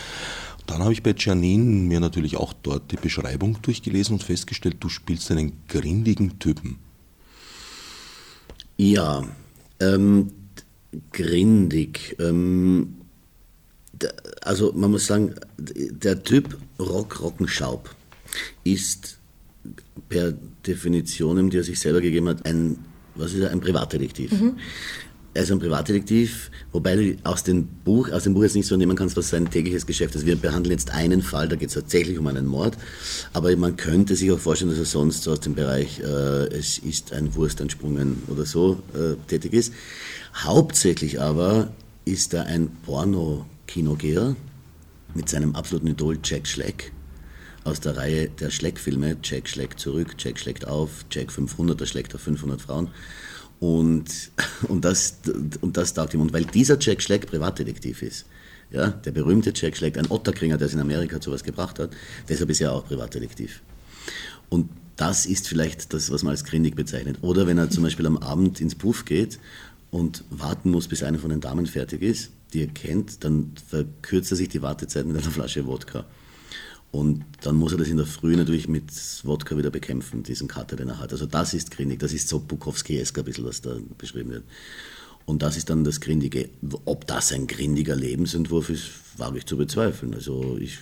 Dann habe ich bei Janine mir natürlich auch dort die Beschreibung durchgelesen und festgestellt, du spielst einen grindigen Typen. Ja, ähm, grindig. Ähm, also man muss sagen, der Typ Rock Rockenschaub ist per Definition, die er sich selber gegeben hat, ein, was ist er, ein Privatdetektiv. Mhm. Er ist ein Privatdetektiv, wobei du aus dem Buch, aus dem Buch jetzt nicht so nehmen kannst, was sein tägliches Geschäft ist. Wir behandeln jetzt einen Fall, da geht es tatsächlich um einen Mord, aber man könnte sich auch vorstellen, dass er sonst so aus dem Bereich, äh, es ist ein Wurst entsprungen oder so äh, tätig ist. Hauptsächlich aber ist er ein Porno-Kinogeher mit seinem absoluten Idol Jack Schleck aus der Reihe der Schleck-Filme. Jack schlägt zurück, Jack schlägt auf, Jack 500, er schlägt auf 500 Frauen. Und, [LAUGHS] und, das, und das taugt ihm. Und weil dieser Jack Schleck Privatdetektiv ist, ja, der berühmte Jack Schleck, ein Otterkringer, der es in Amerika zu was gebracht hat, deshalb ist er auch Privatdetektiv. Und das ist vielleicht das, was man als grindig bezeichnet. Oder wenn er zum Beispiel am Abend ins Puff geht und warten muss, bis eine von den Damen fertig ist, die er kennt, dann verkürzt er sich die Wartezeit mit einer Flasche Wodka. Und dann muss er das in der Früh natürlich mit Wodka wieder bekämpfen, diesen Kater, den er hat. Also das ist Grindig, das ist so Bukowski-esk was da beschrieben wird. Und das ist dann das Grindige. Ob das ein grindiger Lebensentwurf ist, wage ich zu bezweifeln. Also ich,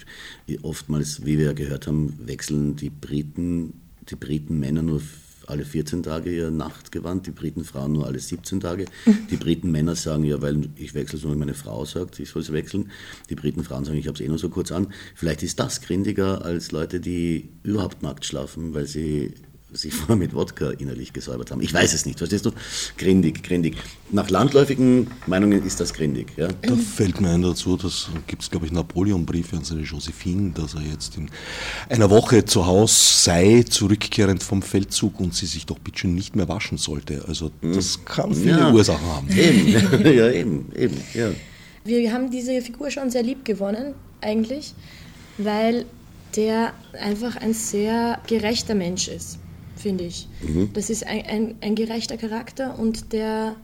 oftmals, wie wir gehört haben, wechseln die Briten, die Briten Männer nur alle 14 Tage ihr Nachtgewand, die Britenfrauen nur alle 17 Tage. [LAUGHS] Die Britenmänner sagen ja, weil ich wechsle so, wenn meine Frau sagt, ich soll es wechseln. Die Britenfrauen sagen, ich habe es eh nur so kurz an. Vielleicht ist das grindiger als Leute, die überhaupt nackt schlafen, weil sie sich [LAUGHS] vorher mit Wodka innerlich gesäubert haben. Ich weiß es nicht, verstehst du? Grindig, grindig. Nach landläufigen Meinungen ist das grindig. Ja? Da fällt mir ein dazu, das gibt es, glaube ich, Napoleon-Briefe an seine Josephine, dass er jetzt in einer Woche zu Hause sei, zurückkehrend vom Feldzug und sie sich doch bitte nicht mehr waschen sollte. Also das kann viele ja. Ursachen haben. Eben, [LAUGHS] ja, eben, eben, ja. Wir haben diese Figur schon sehr lieb gewonnen, eigentlich, weil der einfach ein sehr gerechter Mensch ist finde ich. Mhm. Das ist ein, ein, ein, gerechter Charakter und der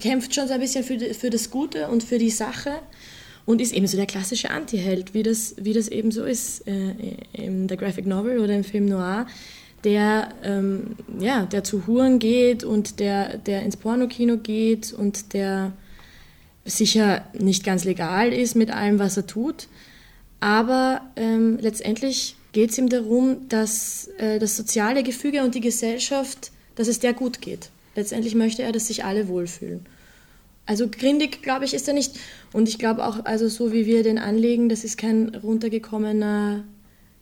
kämpft schon so ein bisschen für, für das Gute und für die Sache und ist eben so der klassische Anti-Held, wie das, wie das eben so ist äh, in der Graphic Novel oder im Film Noir, der, ähm, ja, der zu Huren geht und der, der ins Pornokino geht und der sicher nicht ganz legal ist mit allem, was er tut, aber ähm, letztendlich geht es ihm darum, dass äh, das soziale Gefüge und die Gesellschaft, dass es der gut geht. Letztendlich möchte er, dass sich alle wohlfühlen. Also grindig, glaube ich, ist er nicht. Und ich glaube auch, also so wie wir den anlegen, das ist kein runtergekommener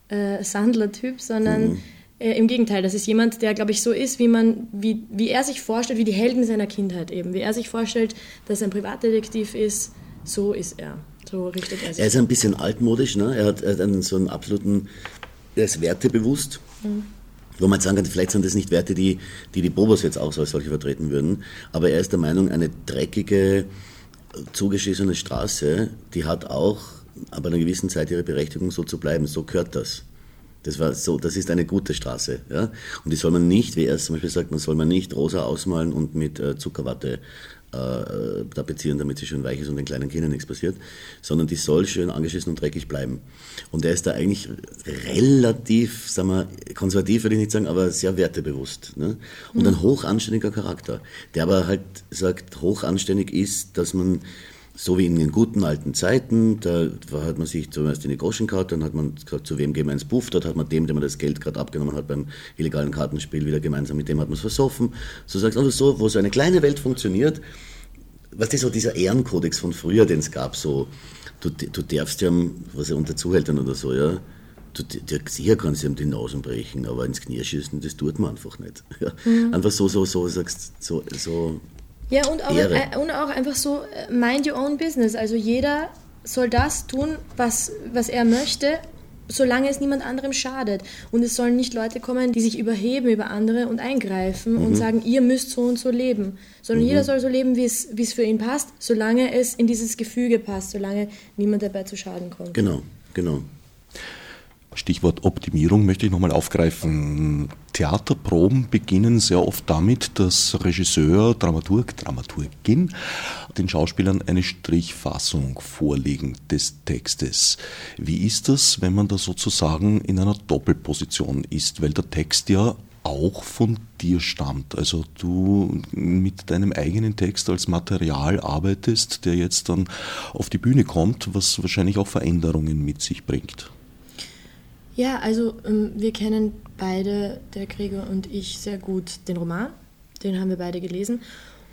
äh, Sandler-Typ, sondern mhm. äh, im Gegenteil, das ist jemand, der, glaube ich, so ist, wie man, wie, wie er sich vorstellt, wie die Helden seiner Kindheit eben, wie er sich vorstellt, dass er ein Privatdetektiv ist, so ist er. So richtet er sich. Er ist ein bisschen altmodisch, ne? er, hat, er hat einen, so einen absoluten, er ist wertebewusst. Mhm wo man sagen kann, vielleicht sind das nicht Werte, die die, die Bobos jetzt auch so als solche vertreten würden, aber er ist der Meinung, eine dreckige, zugeschissene Straße, die hat auch aber einer gewissen Zeit ihre Berechtigung, so zu bleiben. So gehört das. Das, war so, das ist eine gute Straße. Ja? Und die soll man nicht, wie er es zum Beispiel sagt, man soll man nicht rosa ausmalen und mit äh, Zuckerwatte äh, tapezieren, damit sie schön weich ist und den kleinen Kindern nichts passiert, sondern die soll schön angeschissen und dreckig bleiben. Und er ist da eigentlich relativ, sagen wir, konservativ würde ich nicht sagen, aber sehr wertebewusst. Ne? Und ein hochanständiger Charakter, der aber halt sagt, hochanständig ist, dass man so wie in den guten alten Zeiten, da hat man sich zuerst die Groschen gehauen, dann hat man gesagt, zu wem gehen wir ins Puff, dort hat man dem, dem man das Geld gerade abgenommen hat beim illegalen Kartenspiel, wieder gemeinsam mit dem hat man es versoffen. So sagst du, also so, wo so eine kleine Welt funktioniert, was ist so dieser Ehrenkodex von früher, den es gab, so, du, du darfst ja, was ja unter Zuhältern oder so, ja, du, der, sicher kannst du ihm die Nasen brechen, aber ins Knie schießen, das tut man einfach nicht. [LAUGHS] Ja. Mhm. Einfach so, so, so, sagst, so, so ja, und auch, äh, und auch einfach so, äh, mind your own business. Also jeder soll das tun, was, was er möchte, solange es niemand anderem schadet. Und es sollen nicht Leute kommen, die sich überheben über andere und eingreifen mhm. und sagen, ihr müsst so und so leben. Sondern mhm. jeder soll so leben, wie es, wie es für ihn passt, solange es in dieses Gefüge passt, solange niemand dabei zu Schaden kommt. Genau, genau. Stichwort Optimierung möchte ich nochmal aufgreifen. Theaterproben beginnen sehr oft damit, dass Regisseur, Dramaturg, Dramaturgin den Schauspielern eine Strichfassung vorlegen des Textes. Wie ist das, wenn man da sozusagen in einer Doppelposition ist, weil der Text ja auch von dir stammt. Also du mit deinem eigenen Text als Material arbeitest, der jetzt dann auf die Bühne kommt, was wahrscheinlich auch Veränderungen mit sich bringt. Ja, also ähm, wir kennen beide, der Gregor und ich, sehr gut den Roman. Den haben wir beide gelesen.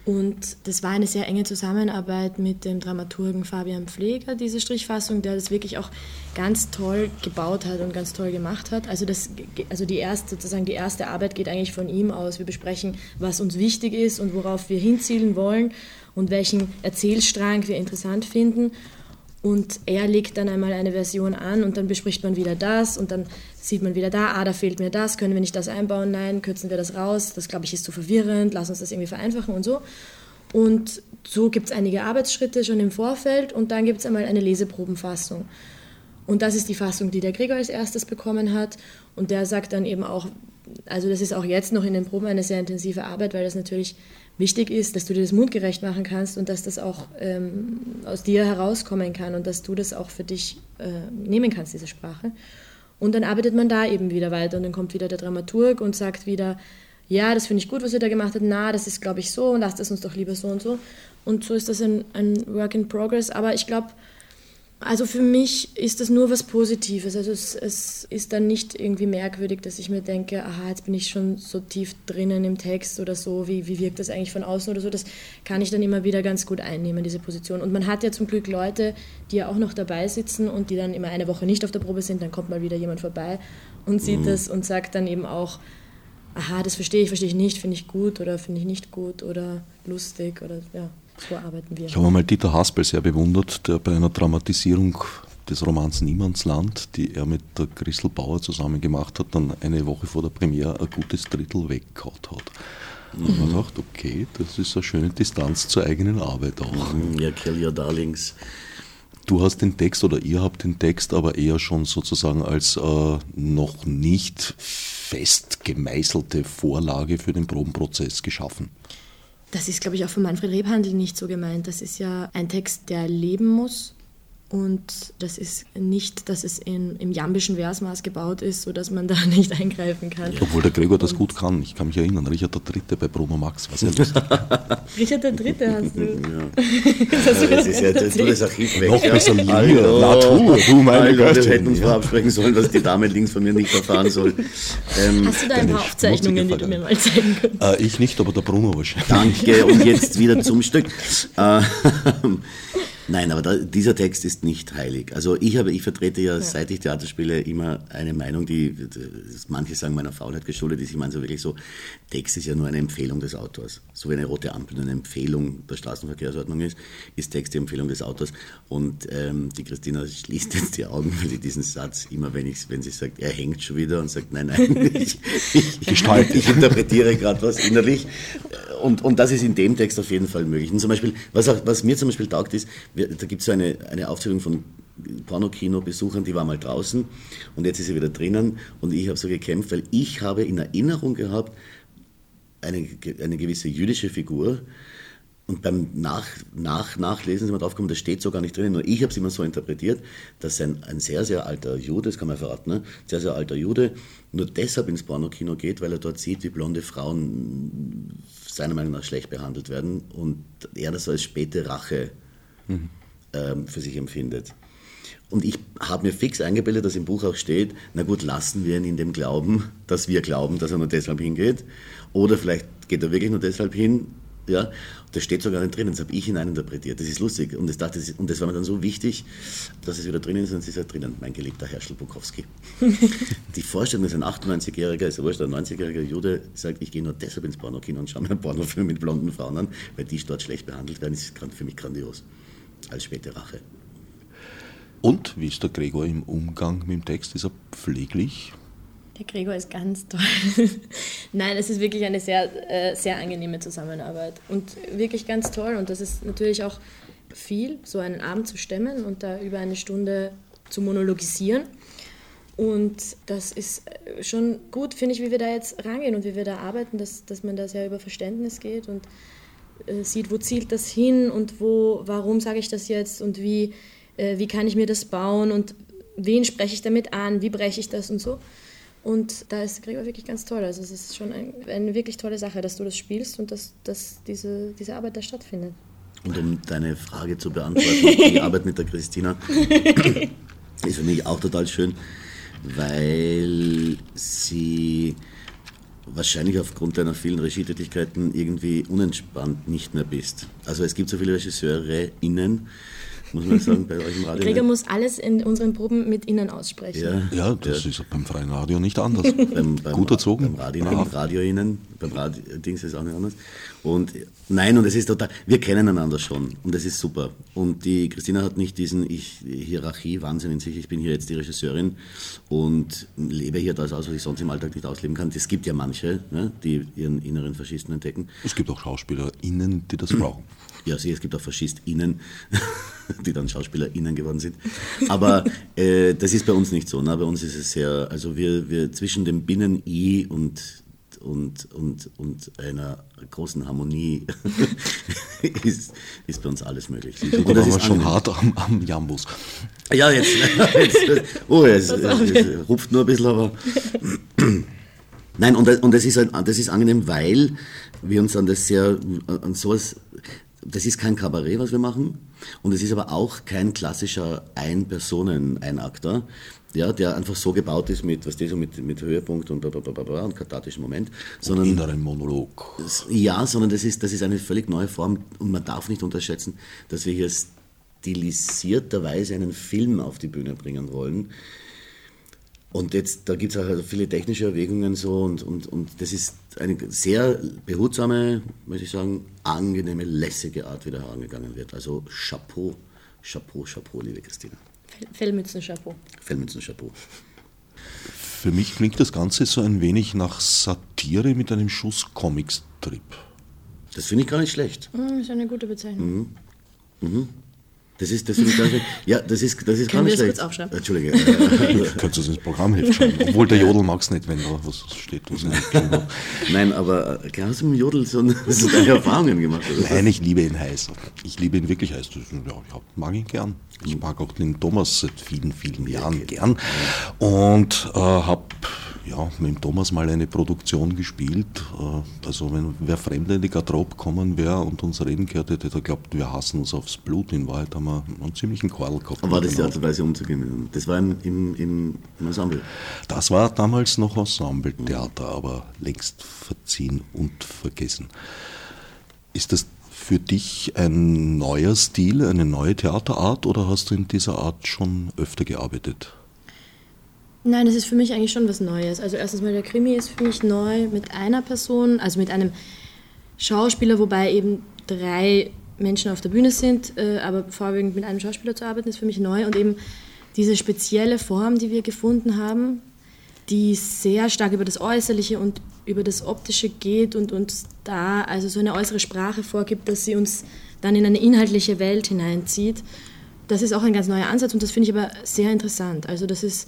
Und das war eine sehr enge Zusammenarbeit mit dem Dramaturgen Fabian Pfleger, diese Strichfassung, der das wirklich auch ganz toll gebaut hat und ganz toll gemacht hat. Also, das, also die, erste, sozusagen die erste Arbeit geht eigentlich von ihm aus. Wir besprechen, was uns wichtig ist und worauf wir hinzielen wollen und welchen Erzählstrang wir interessant finden. Und er legt dann einmal eine Version an und dann bespricht man wieder das und dann sieht man wieder da, ah, da fehlt mir das, können wir nicht das einbauen, nein, kürzen wir das raus, das glaube ich ist zu verwirrend, lass uns das irgendwie vereinfachen und so. Und so gibt es einige Arbeitsschritte schon im Vorfeld und dann gibt es einmal eine Leseprobenfassung. Und das ist die Fassung, die der Gregor als erstes bekommen hat. Und der sagt dann eben auch, also das ist auch jetzt noch in den Proben eine sehr intensive Arbeit, weil das natürlich wichtig ist, dass du dir das mundgerecht machen kannst und dass das auch ähm, aus dir herauskommen kann und dass du das auch für dich äh, nehmen kannst, diese Sprache. Und dann arbeitet man da eben wieder weiter und dann kommt wieder der Dramaturg und sagt wieder, ja, das finde ich gut, was ihr da gemacht habt, na, das ist, glaube ich, so und lasst es uns doch lieber so und so. Und so ist das ein, ein Work in Progress. Aber ich glaube, also für mich ist das nur was Positives. Also es, es, ist dann nicht irgendwie merkwürdig, dass ich mir denke, aha, jetzt bin ich schon so tief drinnen im Text oder so, wie, wie wirkt das eigentlich von außen oder so. Das kann ich dann immer wieder ganz gut einnehmen, diese Position. Und man hat ja zum Glück Leute, die ja auch noch dabei sitzen und die dann immer eine Woche nicht auf der Probe sind, dann kommt mal wieder jemand vorbei und sieht mhm. das und sagt dann eben auch, aha, das verstehe ich, verstehe ich nicht, finde ich gut oder finde ich nicht gut oder lustig oder ja. So arbeiten wir. Ich habe mal Dieter Haspel sehr bewundert, der bei einer Dramatisierung des Romans Niemandsland, die er mit der Christel Bauer zusammen gemacht hat, dann eine Woche vor der Premiere ein gutes Drittel weggehaut hat. Und mhm. man sagt, okay, das ist eine schöne Distanz zur eigenen Arbeit auch. Mhm, ja, kill your darlings. Du hast den Text oder ihr habt den Text aber eher schon sozusagen als äh, noch nicht fest gemeißelte Vorlage für den Probenprozess geschaffen. Das ist, glaube ich, auch von Manfred Rebhandel nicht so gemeint. Das ist ja ein Text, der leben muss. Und das ist nicht, dass es in, im jambischen Versmaß gebaut ist, sodass man da [LAUGHS] nicht eingreifen kann. Obwohl der Gregor das gut kann. Ich kann mich erinnern, Richard der Dritte bei Bruno Max war sehr lustig. [LAUGHS] Richard der Dritte hast du. Ja. [LAUGHS] das ist ja jetzt nur das Archiv weg. Noch ja. besser mir. Hallo. Natur, du meine Hallo, wir hätten uns vorab sprechen sollen, dass die Dame links von mir nicht erfahren soll. Ähm, Hast du da ein paar Deine Aufzeichnungen, die du mir mal zeigen könntest? Äh, ich nicht, aber der Bruno wahrscheinlich. Danke und jetzt wieder zum Stück. Äh, Nein, aber da, dieser Text ist nicht heilig. Also ich habe, ich vertrete ja, seit ich Theater spiele, immer eine Meinung, die manche sagen meiner Faulheit geschuldet ist. Ich meine so wirklich so, Text ist ja nur eine Empfehlung des Autors. So wie eine rote Ampel eine Empfehlung der Straßenverkehrsordnung ist, ist Text die Empfehlung des Autors. Und ähm, die Christina schließt jetzt die Augen, weil sie diesen Satz immer, wenn ich, wenn sie sagt, er hängt schon wieder und sagt, nein, nein, [LAUGHS] ich, ich, Gestalte. ich interpretiere gerade was innerlich. Und, und das ist in dem Text auf jeden Fall möglich. Und zum Beispiel, was, auch, was mir zum Beispiel taugt, ist, wir, da gibt es so eine, eine Aufzählung von Pornokino-Besuchern, die war mal draußen und jetzt ist sie wieder drinnen und ich habe so gekämpft, weil ich habe in Erinnerung gehabt, eine, eine gewisse jüdische Figur, und beim Nach, Nach, Nachlesen sind wir draufgekommen, das steht so gar nicht drin, nur ich habe es immer so interpretiert, dass ein, ein sehr, sehr alter Jude, das kann man verraten, ne? sehr, sehr alter Jude, nur deshalb ins Pornokino geht, weil er dort sieht, wie blonde Frauen seiner Meinung nach schlecht behandelt werden und er das als späte Rache ähm, für sich empfindet. Und ich habe mir fix eingebildet, dass im Buch auch steht, na gut, lassen wir ihn in dem Glauben, dass wir glauben, dass er nur deshalb hingeht. Oder vielleicht geht er wirklich nur deshalb hin. Ja, das steht sogar nicht drin, das habe ich hineininterpretiert. Das ist lustig. Und das, dachte, und das war mir dann so wichtig, dass es wieder drinnen ist und es ist halt drinnen, mein geliebter Herschel Bukowski. [LAUGHS] Die Vorstellung, dass ein 98-jähriger, ist ja wurscht, ein 90-jähriger Jude sagt, ich gehe nur deshalb ins Pornokino und schaue mir einen Pornofilm mit blonden Frauen an, weil die dort schlecht behandelt werden, ist für mich grandios. Als späte Rache. Und wie ist der Gregor im Umgang mit dem Text? Ist er pfleglich? Der Gregor ist ganz toll. [LAUGHS] Nein, es ist wirklich eine sehr, äh, sehr angenehme Zusammenarbeit und wirklich ganz toll. Und das ist natürlich auch viel, so einen Abend zu stemmen und da über eine Stunde zu monologisieren. Und das ist äh, schon gut, finde ich, wie wir da jetzt rangehen und wie wir da arbeiten, dass, dass man da sehr über Verständnis geht und sieht, wo zielt das hin und wo, warum sage ich das jetzt und wie, äh, wie kann ich mir das bauen und wen spreche ich damit an, wie breche ich das und so. Und da ist Gregor wirklich ganz toll. Also es ist schon ein, eine wirklich tolle Sache, dass du das spielst und dass, dass diese, diese Arbeit da stattfindet. Und um deine Frage zu beantworten, [LAUGHS] die Arbeit mit der Christina [LAUGHS] ist für mich auch total schön, weil sie wahrscheinlich aufgrund deiner vielen Regietätigkeiten irgendwie unentspannt nicht mehr bist. Also es gibt so viele RegisseurInnen, muss man sagen, bei euch im Radio. Gregor muss alles in unseren Proben mit innen aussprechen. ja, Ja, das ist beim freien Radio nicht anders. beim, beim, Gut erzogen. Beim Radio, Brav. RadioInnen, beim Radio, Dings ist auch nicht anders. Und nein, und es ist total, wir kennen einander schon und das ist super. Und die Christina hat nicht diesen ich, Hierarchie-Wahnsinn in sich. Ich bin hier jetzt die Regisseurin und lebe hier das aus, was ich sonst im Alltag nicht ausleben kann. Es gibt ja manche, ne, die ihren inneren Faschisten entdecken. Es gibt auch SchauspielerInnen, die das brauchen. Ja, sie, es gibt auch FaschistInnen, die dann SchauspielerInnen geworden sind. Aber äh, das ist bei uns nicht so. Ne? Bei uns ist es sehr, also wir, wir zwischen dem Binnen-I und, und, und, und einer großen Harmonie [LAUGHS] ist, ist bei uns alles möglich. Da Und waren das wir schon angenehm. hart am, am Jambus. Ja, jetzt, [LAUGHS] jetzt oh, es, es, es rupft nur ein bisschen, aber. [CLEARS THROAT] Nein, und, das- und das, ist halt, das ist angenehm, weil wir uns an das sehr, an sowas, das ist kein Kabarett, was wir machen, und es ist aber auch kein klassischer Ein-Personen-Einakter, ja, der einfach so gebaut ist mit, was so mit, mit Höhepunkt und, bla, bla, bla, bla, bla und kathartischen Moment, sondern Inneren Monolog. ja, sondern das ist, das ist eine völlig neue Form und man darf nicht unterschätzen, dass wir hier stilisierterweise einen Film auf die Bühne bringen wollen. Und jetzt, da gibt es auch also viele technische Erwägungen so und, und, und das ist eine sehr behutsame, muss ich sagen, angenehme, lässige Art, wie da herangegangen wird. Also Chapeau, Chapeau, Chapeau, liebe Christina. Fell- Fellmützen-Chapeau. Fellmünzen, Chapeau. Für mich klingt das Ganze so ein wenig nach Satire mit einem Schuss Comicstrip. Das finde ich gar nicht schlecht. Hm, ist eine gute Bezeichnung. Das ist, das ich [LAUGHS] ganz. Ja, das ist, das ist Können ganz wir das schlecht. kurz aufschreiben? Entschuldige. [LAUGHS] Könntest du es ins Programmheft schreiben? Obwohl der Jodel mag es nicht, wenn da was steht, was. Nein, aber äh, hast du mit Jodel so, [LAUGHS] so deine Erfahrungen gemacht? Oder? Nein, ich liebe ihn heiß. Ich liebe ihn wirklich heiß. Das, ja, ich mag ihn gern. Ich mag auch den Thomas seit vielen, vielen Jahren gern. Und äh, habe ja, mit dem Thomas mal eine Produktion gespielt. Äh, also wenn wer Fremde in die Garderobe kommen wäre und uns reden gehört hätte, der glaubt, wir hassen uns aufs Blut. In Wahrheit haben wir einen ziemlichen Quarrel gehabt. Aber war das die Genau. Art und Weise umzugehen? Das war im, im, im, im Ensemble. Das war damals noch Ensemble-Theater, aber längst verziehen und vergessen. Ist das für dich ein neuer Stil, eine neue Theaterart oder hast du in dieser Art schon öfter gearbeitet? Nein, das ist für mich eigentlich schon was Neues. Also erstens mal der Krimi ist für mich neu mit einer Person, also mit einem Schauspieler, wobei eben drei Menschen auf der Bühne sind, äh, aber vorwiegend mit einem Schauspieler zu arbeiten, ist für mich neu und eben diese spezielle Form, die wir gefunden haben, die sehr stark über das Äußerliche und über das Optische geht und uns da also so eine äußere Sprache vorgibt, dass sie uns dann in eine inhaltliche Welt hineinzieht. Das ist auch ein ganz neuer Ansatz und das finde ich aber sehr interessant. Also das ist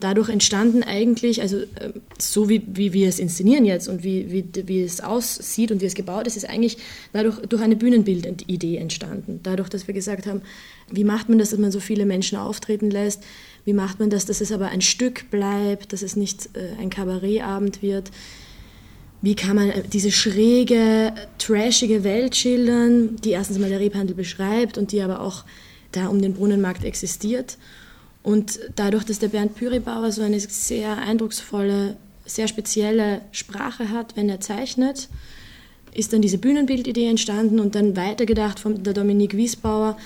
dadurch entstanden eigentlich, also äh, so wie, wie wir es inszenieren jetzt und wie, wie, wie es aussieht und wie es gebaut ist, ist eigentlich dadurch durch eine Bühnenbildidee entstanden. Dadurch, dass wir gesagt haben, wie macht man das, dass man so viele Menschen auftreten lässt? Wie macht man das, dass es aber ein Stück bleibt, dass es nicht äh, ein Kabarettabend wird? Wie kann man äh, diese schräge, trashige Welt schildern, die erstens mal der Rebhandel beschreibt und die aber auch da um den Brunnenmarkt existiert? Und dadurch, dass der Bernd Püribauer so eine sehr eindrucksvolle, sehr spezielle Sprache hat, wenn er zeichnet, ist dann diese Bühnenbildidee entstanden und dann weitergedacht von der Dominique Wiesbauer,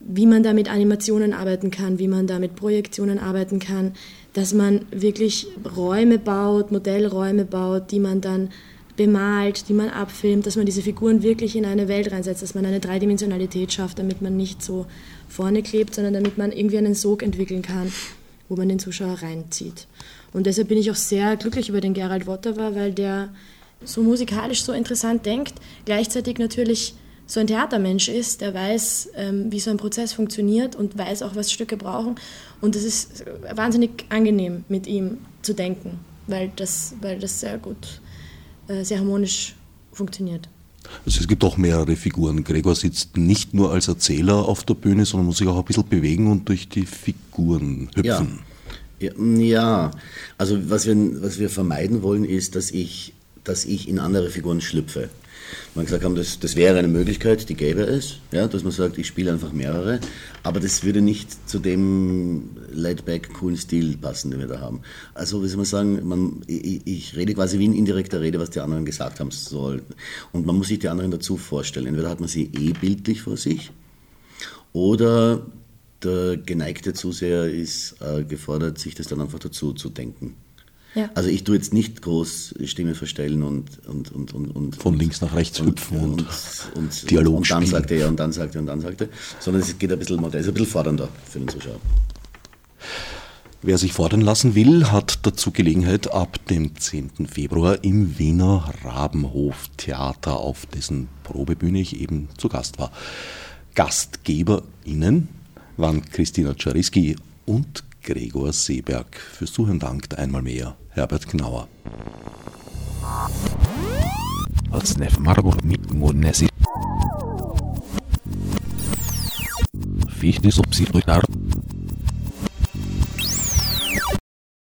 wie man da mit Animationen arbeiten kann, wie man da mit Projektionen arbeiten kann, dass man wirklich Räume baut, Modellräume baut, die man dann bemalt, die man abfilmt, dass man diese Figuren wirklich in eine Welt reinsetzt, dass man eine Dreidimensionalität schafft, damit man nicht so vorne klebt, sondern damit man irgendwie einen Sog entwickeln kann, wo man den Zuschauer reinzieht. Und deshalb bin ich auch sehr glücklich über den Gerald Wotterer, weil der so musikalisch so interessant denkt, gleichzeitig natürlich so ein Theatermensch ist, der weiß, ähm, wie so ein Prozess funktioniert und weiß auch, was Stücke brauchen. Und es ist wahnsinnig angenehm, mit ihm zu denken, weil das, weil das sehr gut, äh, sehr harmonisch funktioniert. Also es gibt auch mehrere Figuren. Gregor sitzt nicht nur als Erzähler auf der Bühne, sondern muss sich auch ein bisschen bewegen und durch die Figuren hüpfen. Ja, ja. also was wir, was wir vermeiden wollen, ist, dass ich, dass ich in andere Figuren schlüpfe. Man gesagt haben, das, das wäre eine Möglichkeit, die gäbe es, ja, dass man sagt, ich spiele einfach mehrere, aber das würde nicht zu dem laid-back, coolen Stil passen, den wir da haben. Also, wie soll man sagen, man, ich, ich rede quasi wie in indirekter Rede, was die anderen gesagt haben soll. Und man muss sich die anderen dazu vorstellen. Entweder hat man sie eh bildlich vor sich, oder der geneigte Zuseher ist äh, gefordert, sich das dann einfach dazu zu denken. Ja. Also ich tue jetzt nicht groß Stimme verstellen und, und, und, und, und Von links nach rechts hüpfen und, und, und, Dialog und dann spielen. sagt er und dann sagt er und dann sagt er, sondern es geht ein bisschen, ist ein bisschen fordernder für den Zuschauer. Wer sich fordern lassen will, hat dazu Gelegenheit ab dem 10. Februar im Wiener Rabenhof Theater, auf dessen Probebühne ich eben zu Gast war. GastgeberInnen waren Christina Czariski und Gregor Seeberg. Fürs Zuhören dankt einmal mehr Herbert Margur mit Murnesi. Fichtes Obsidruitar.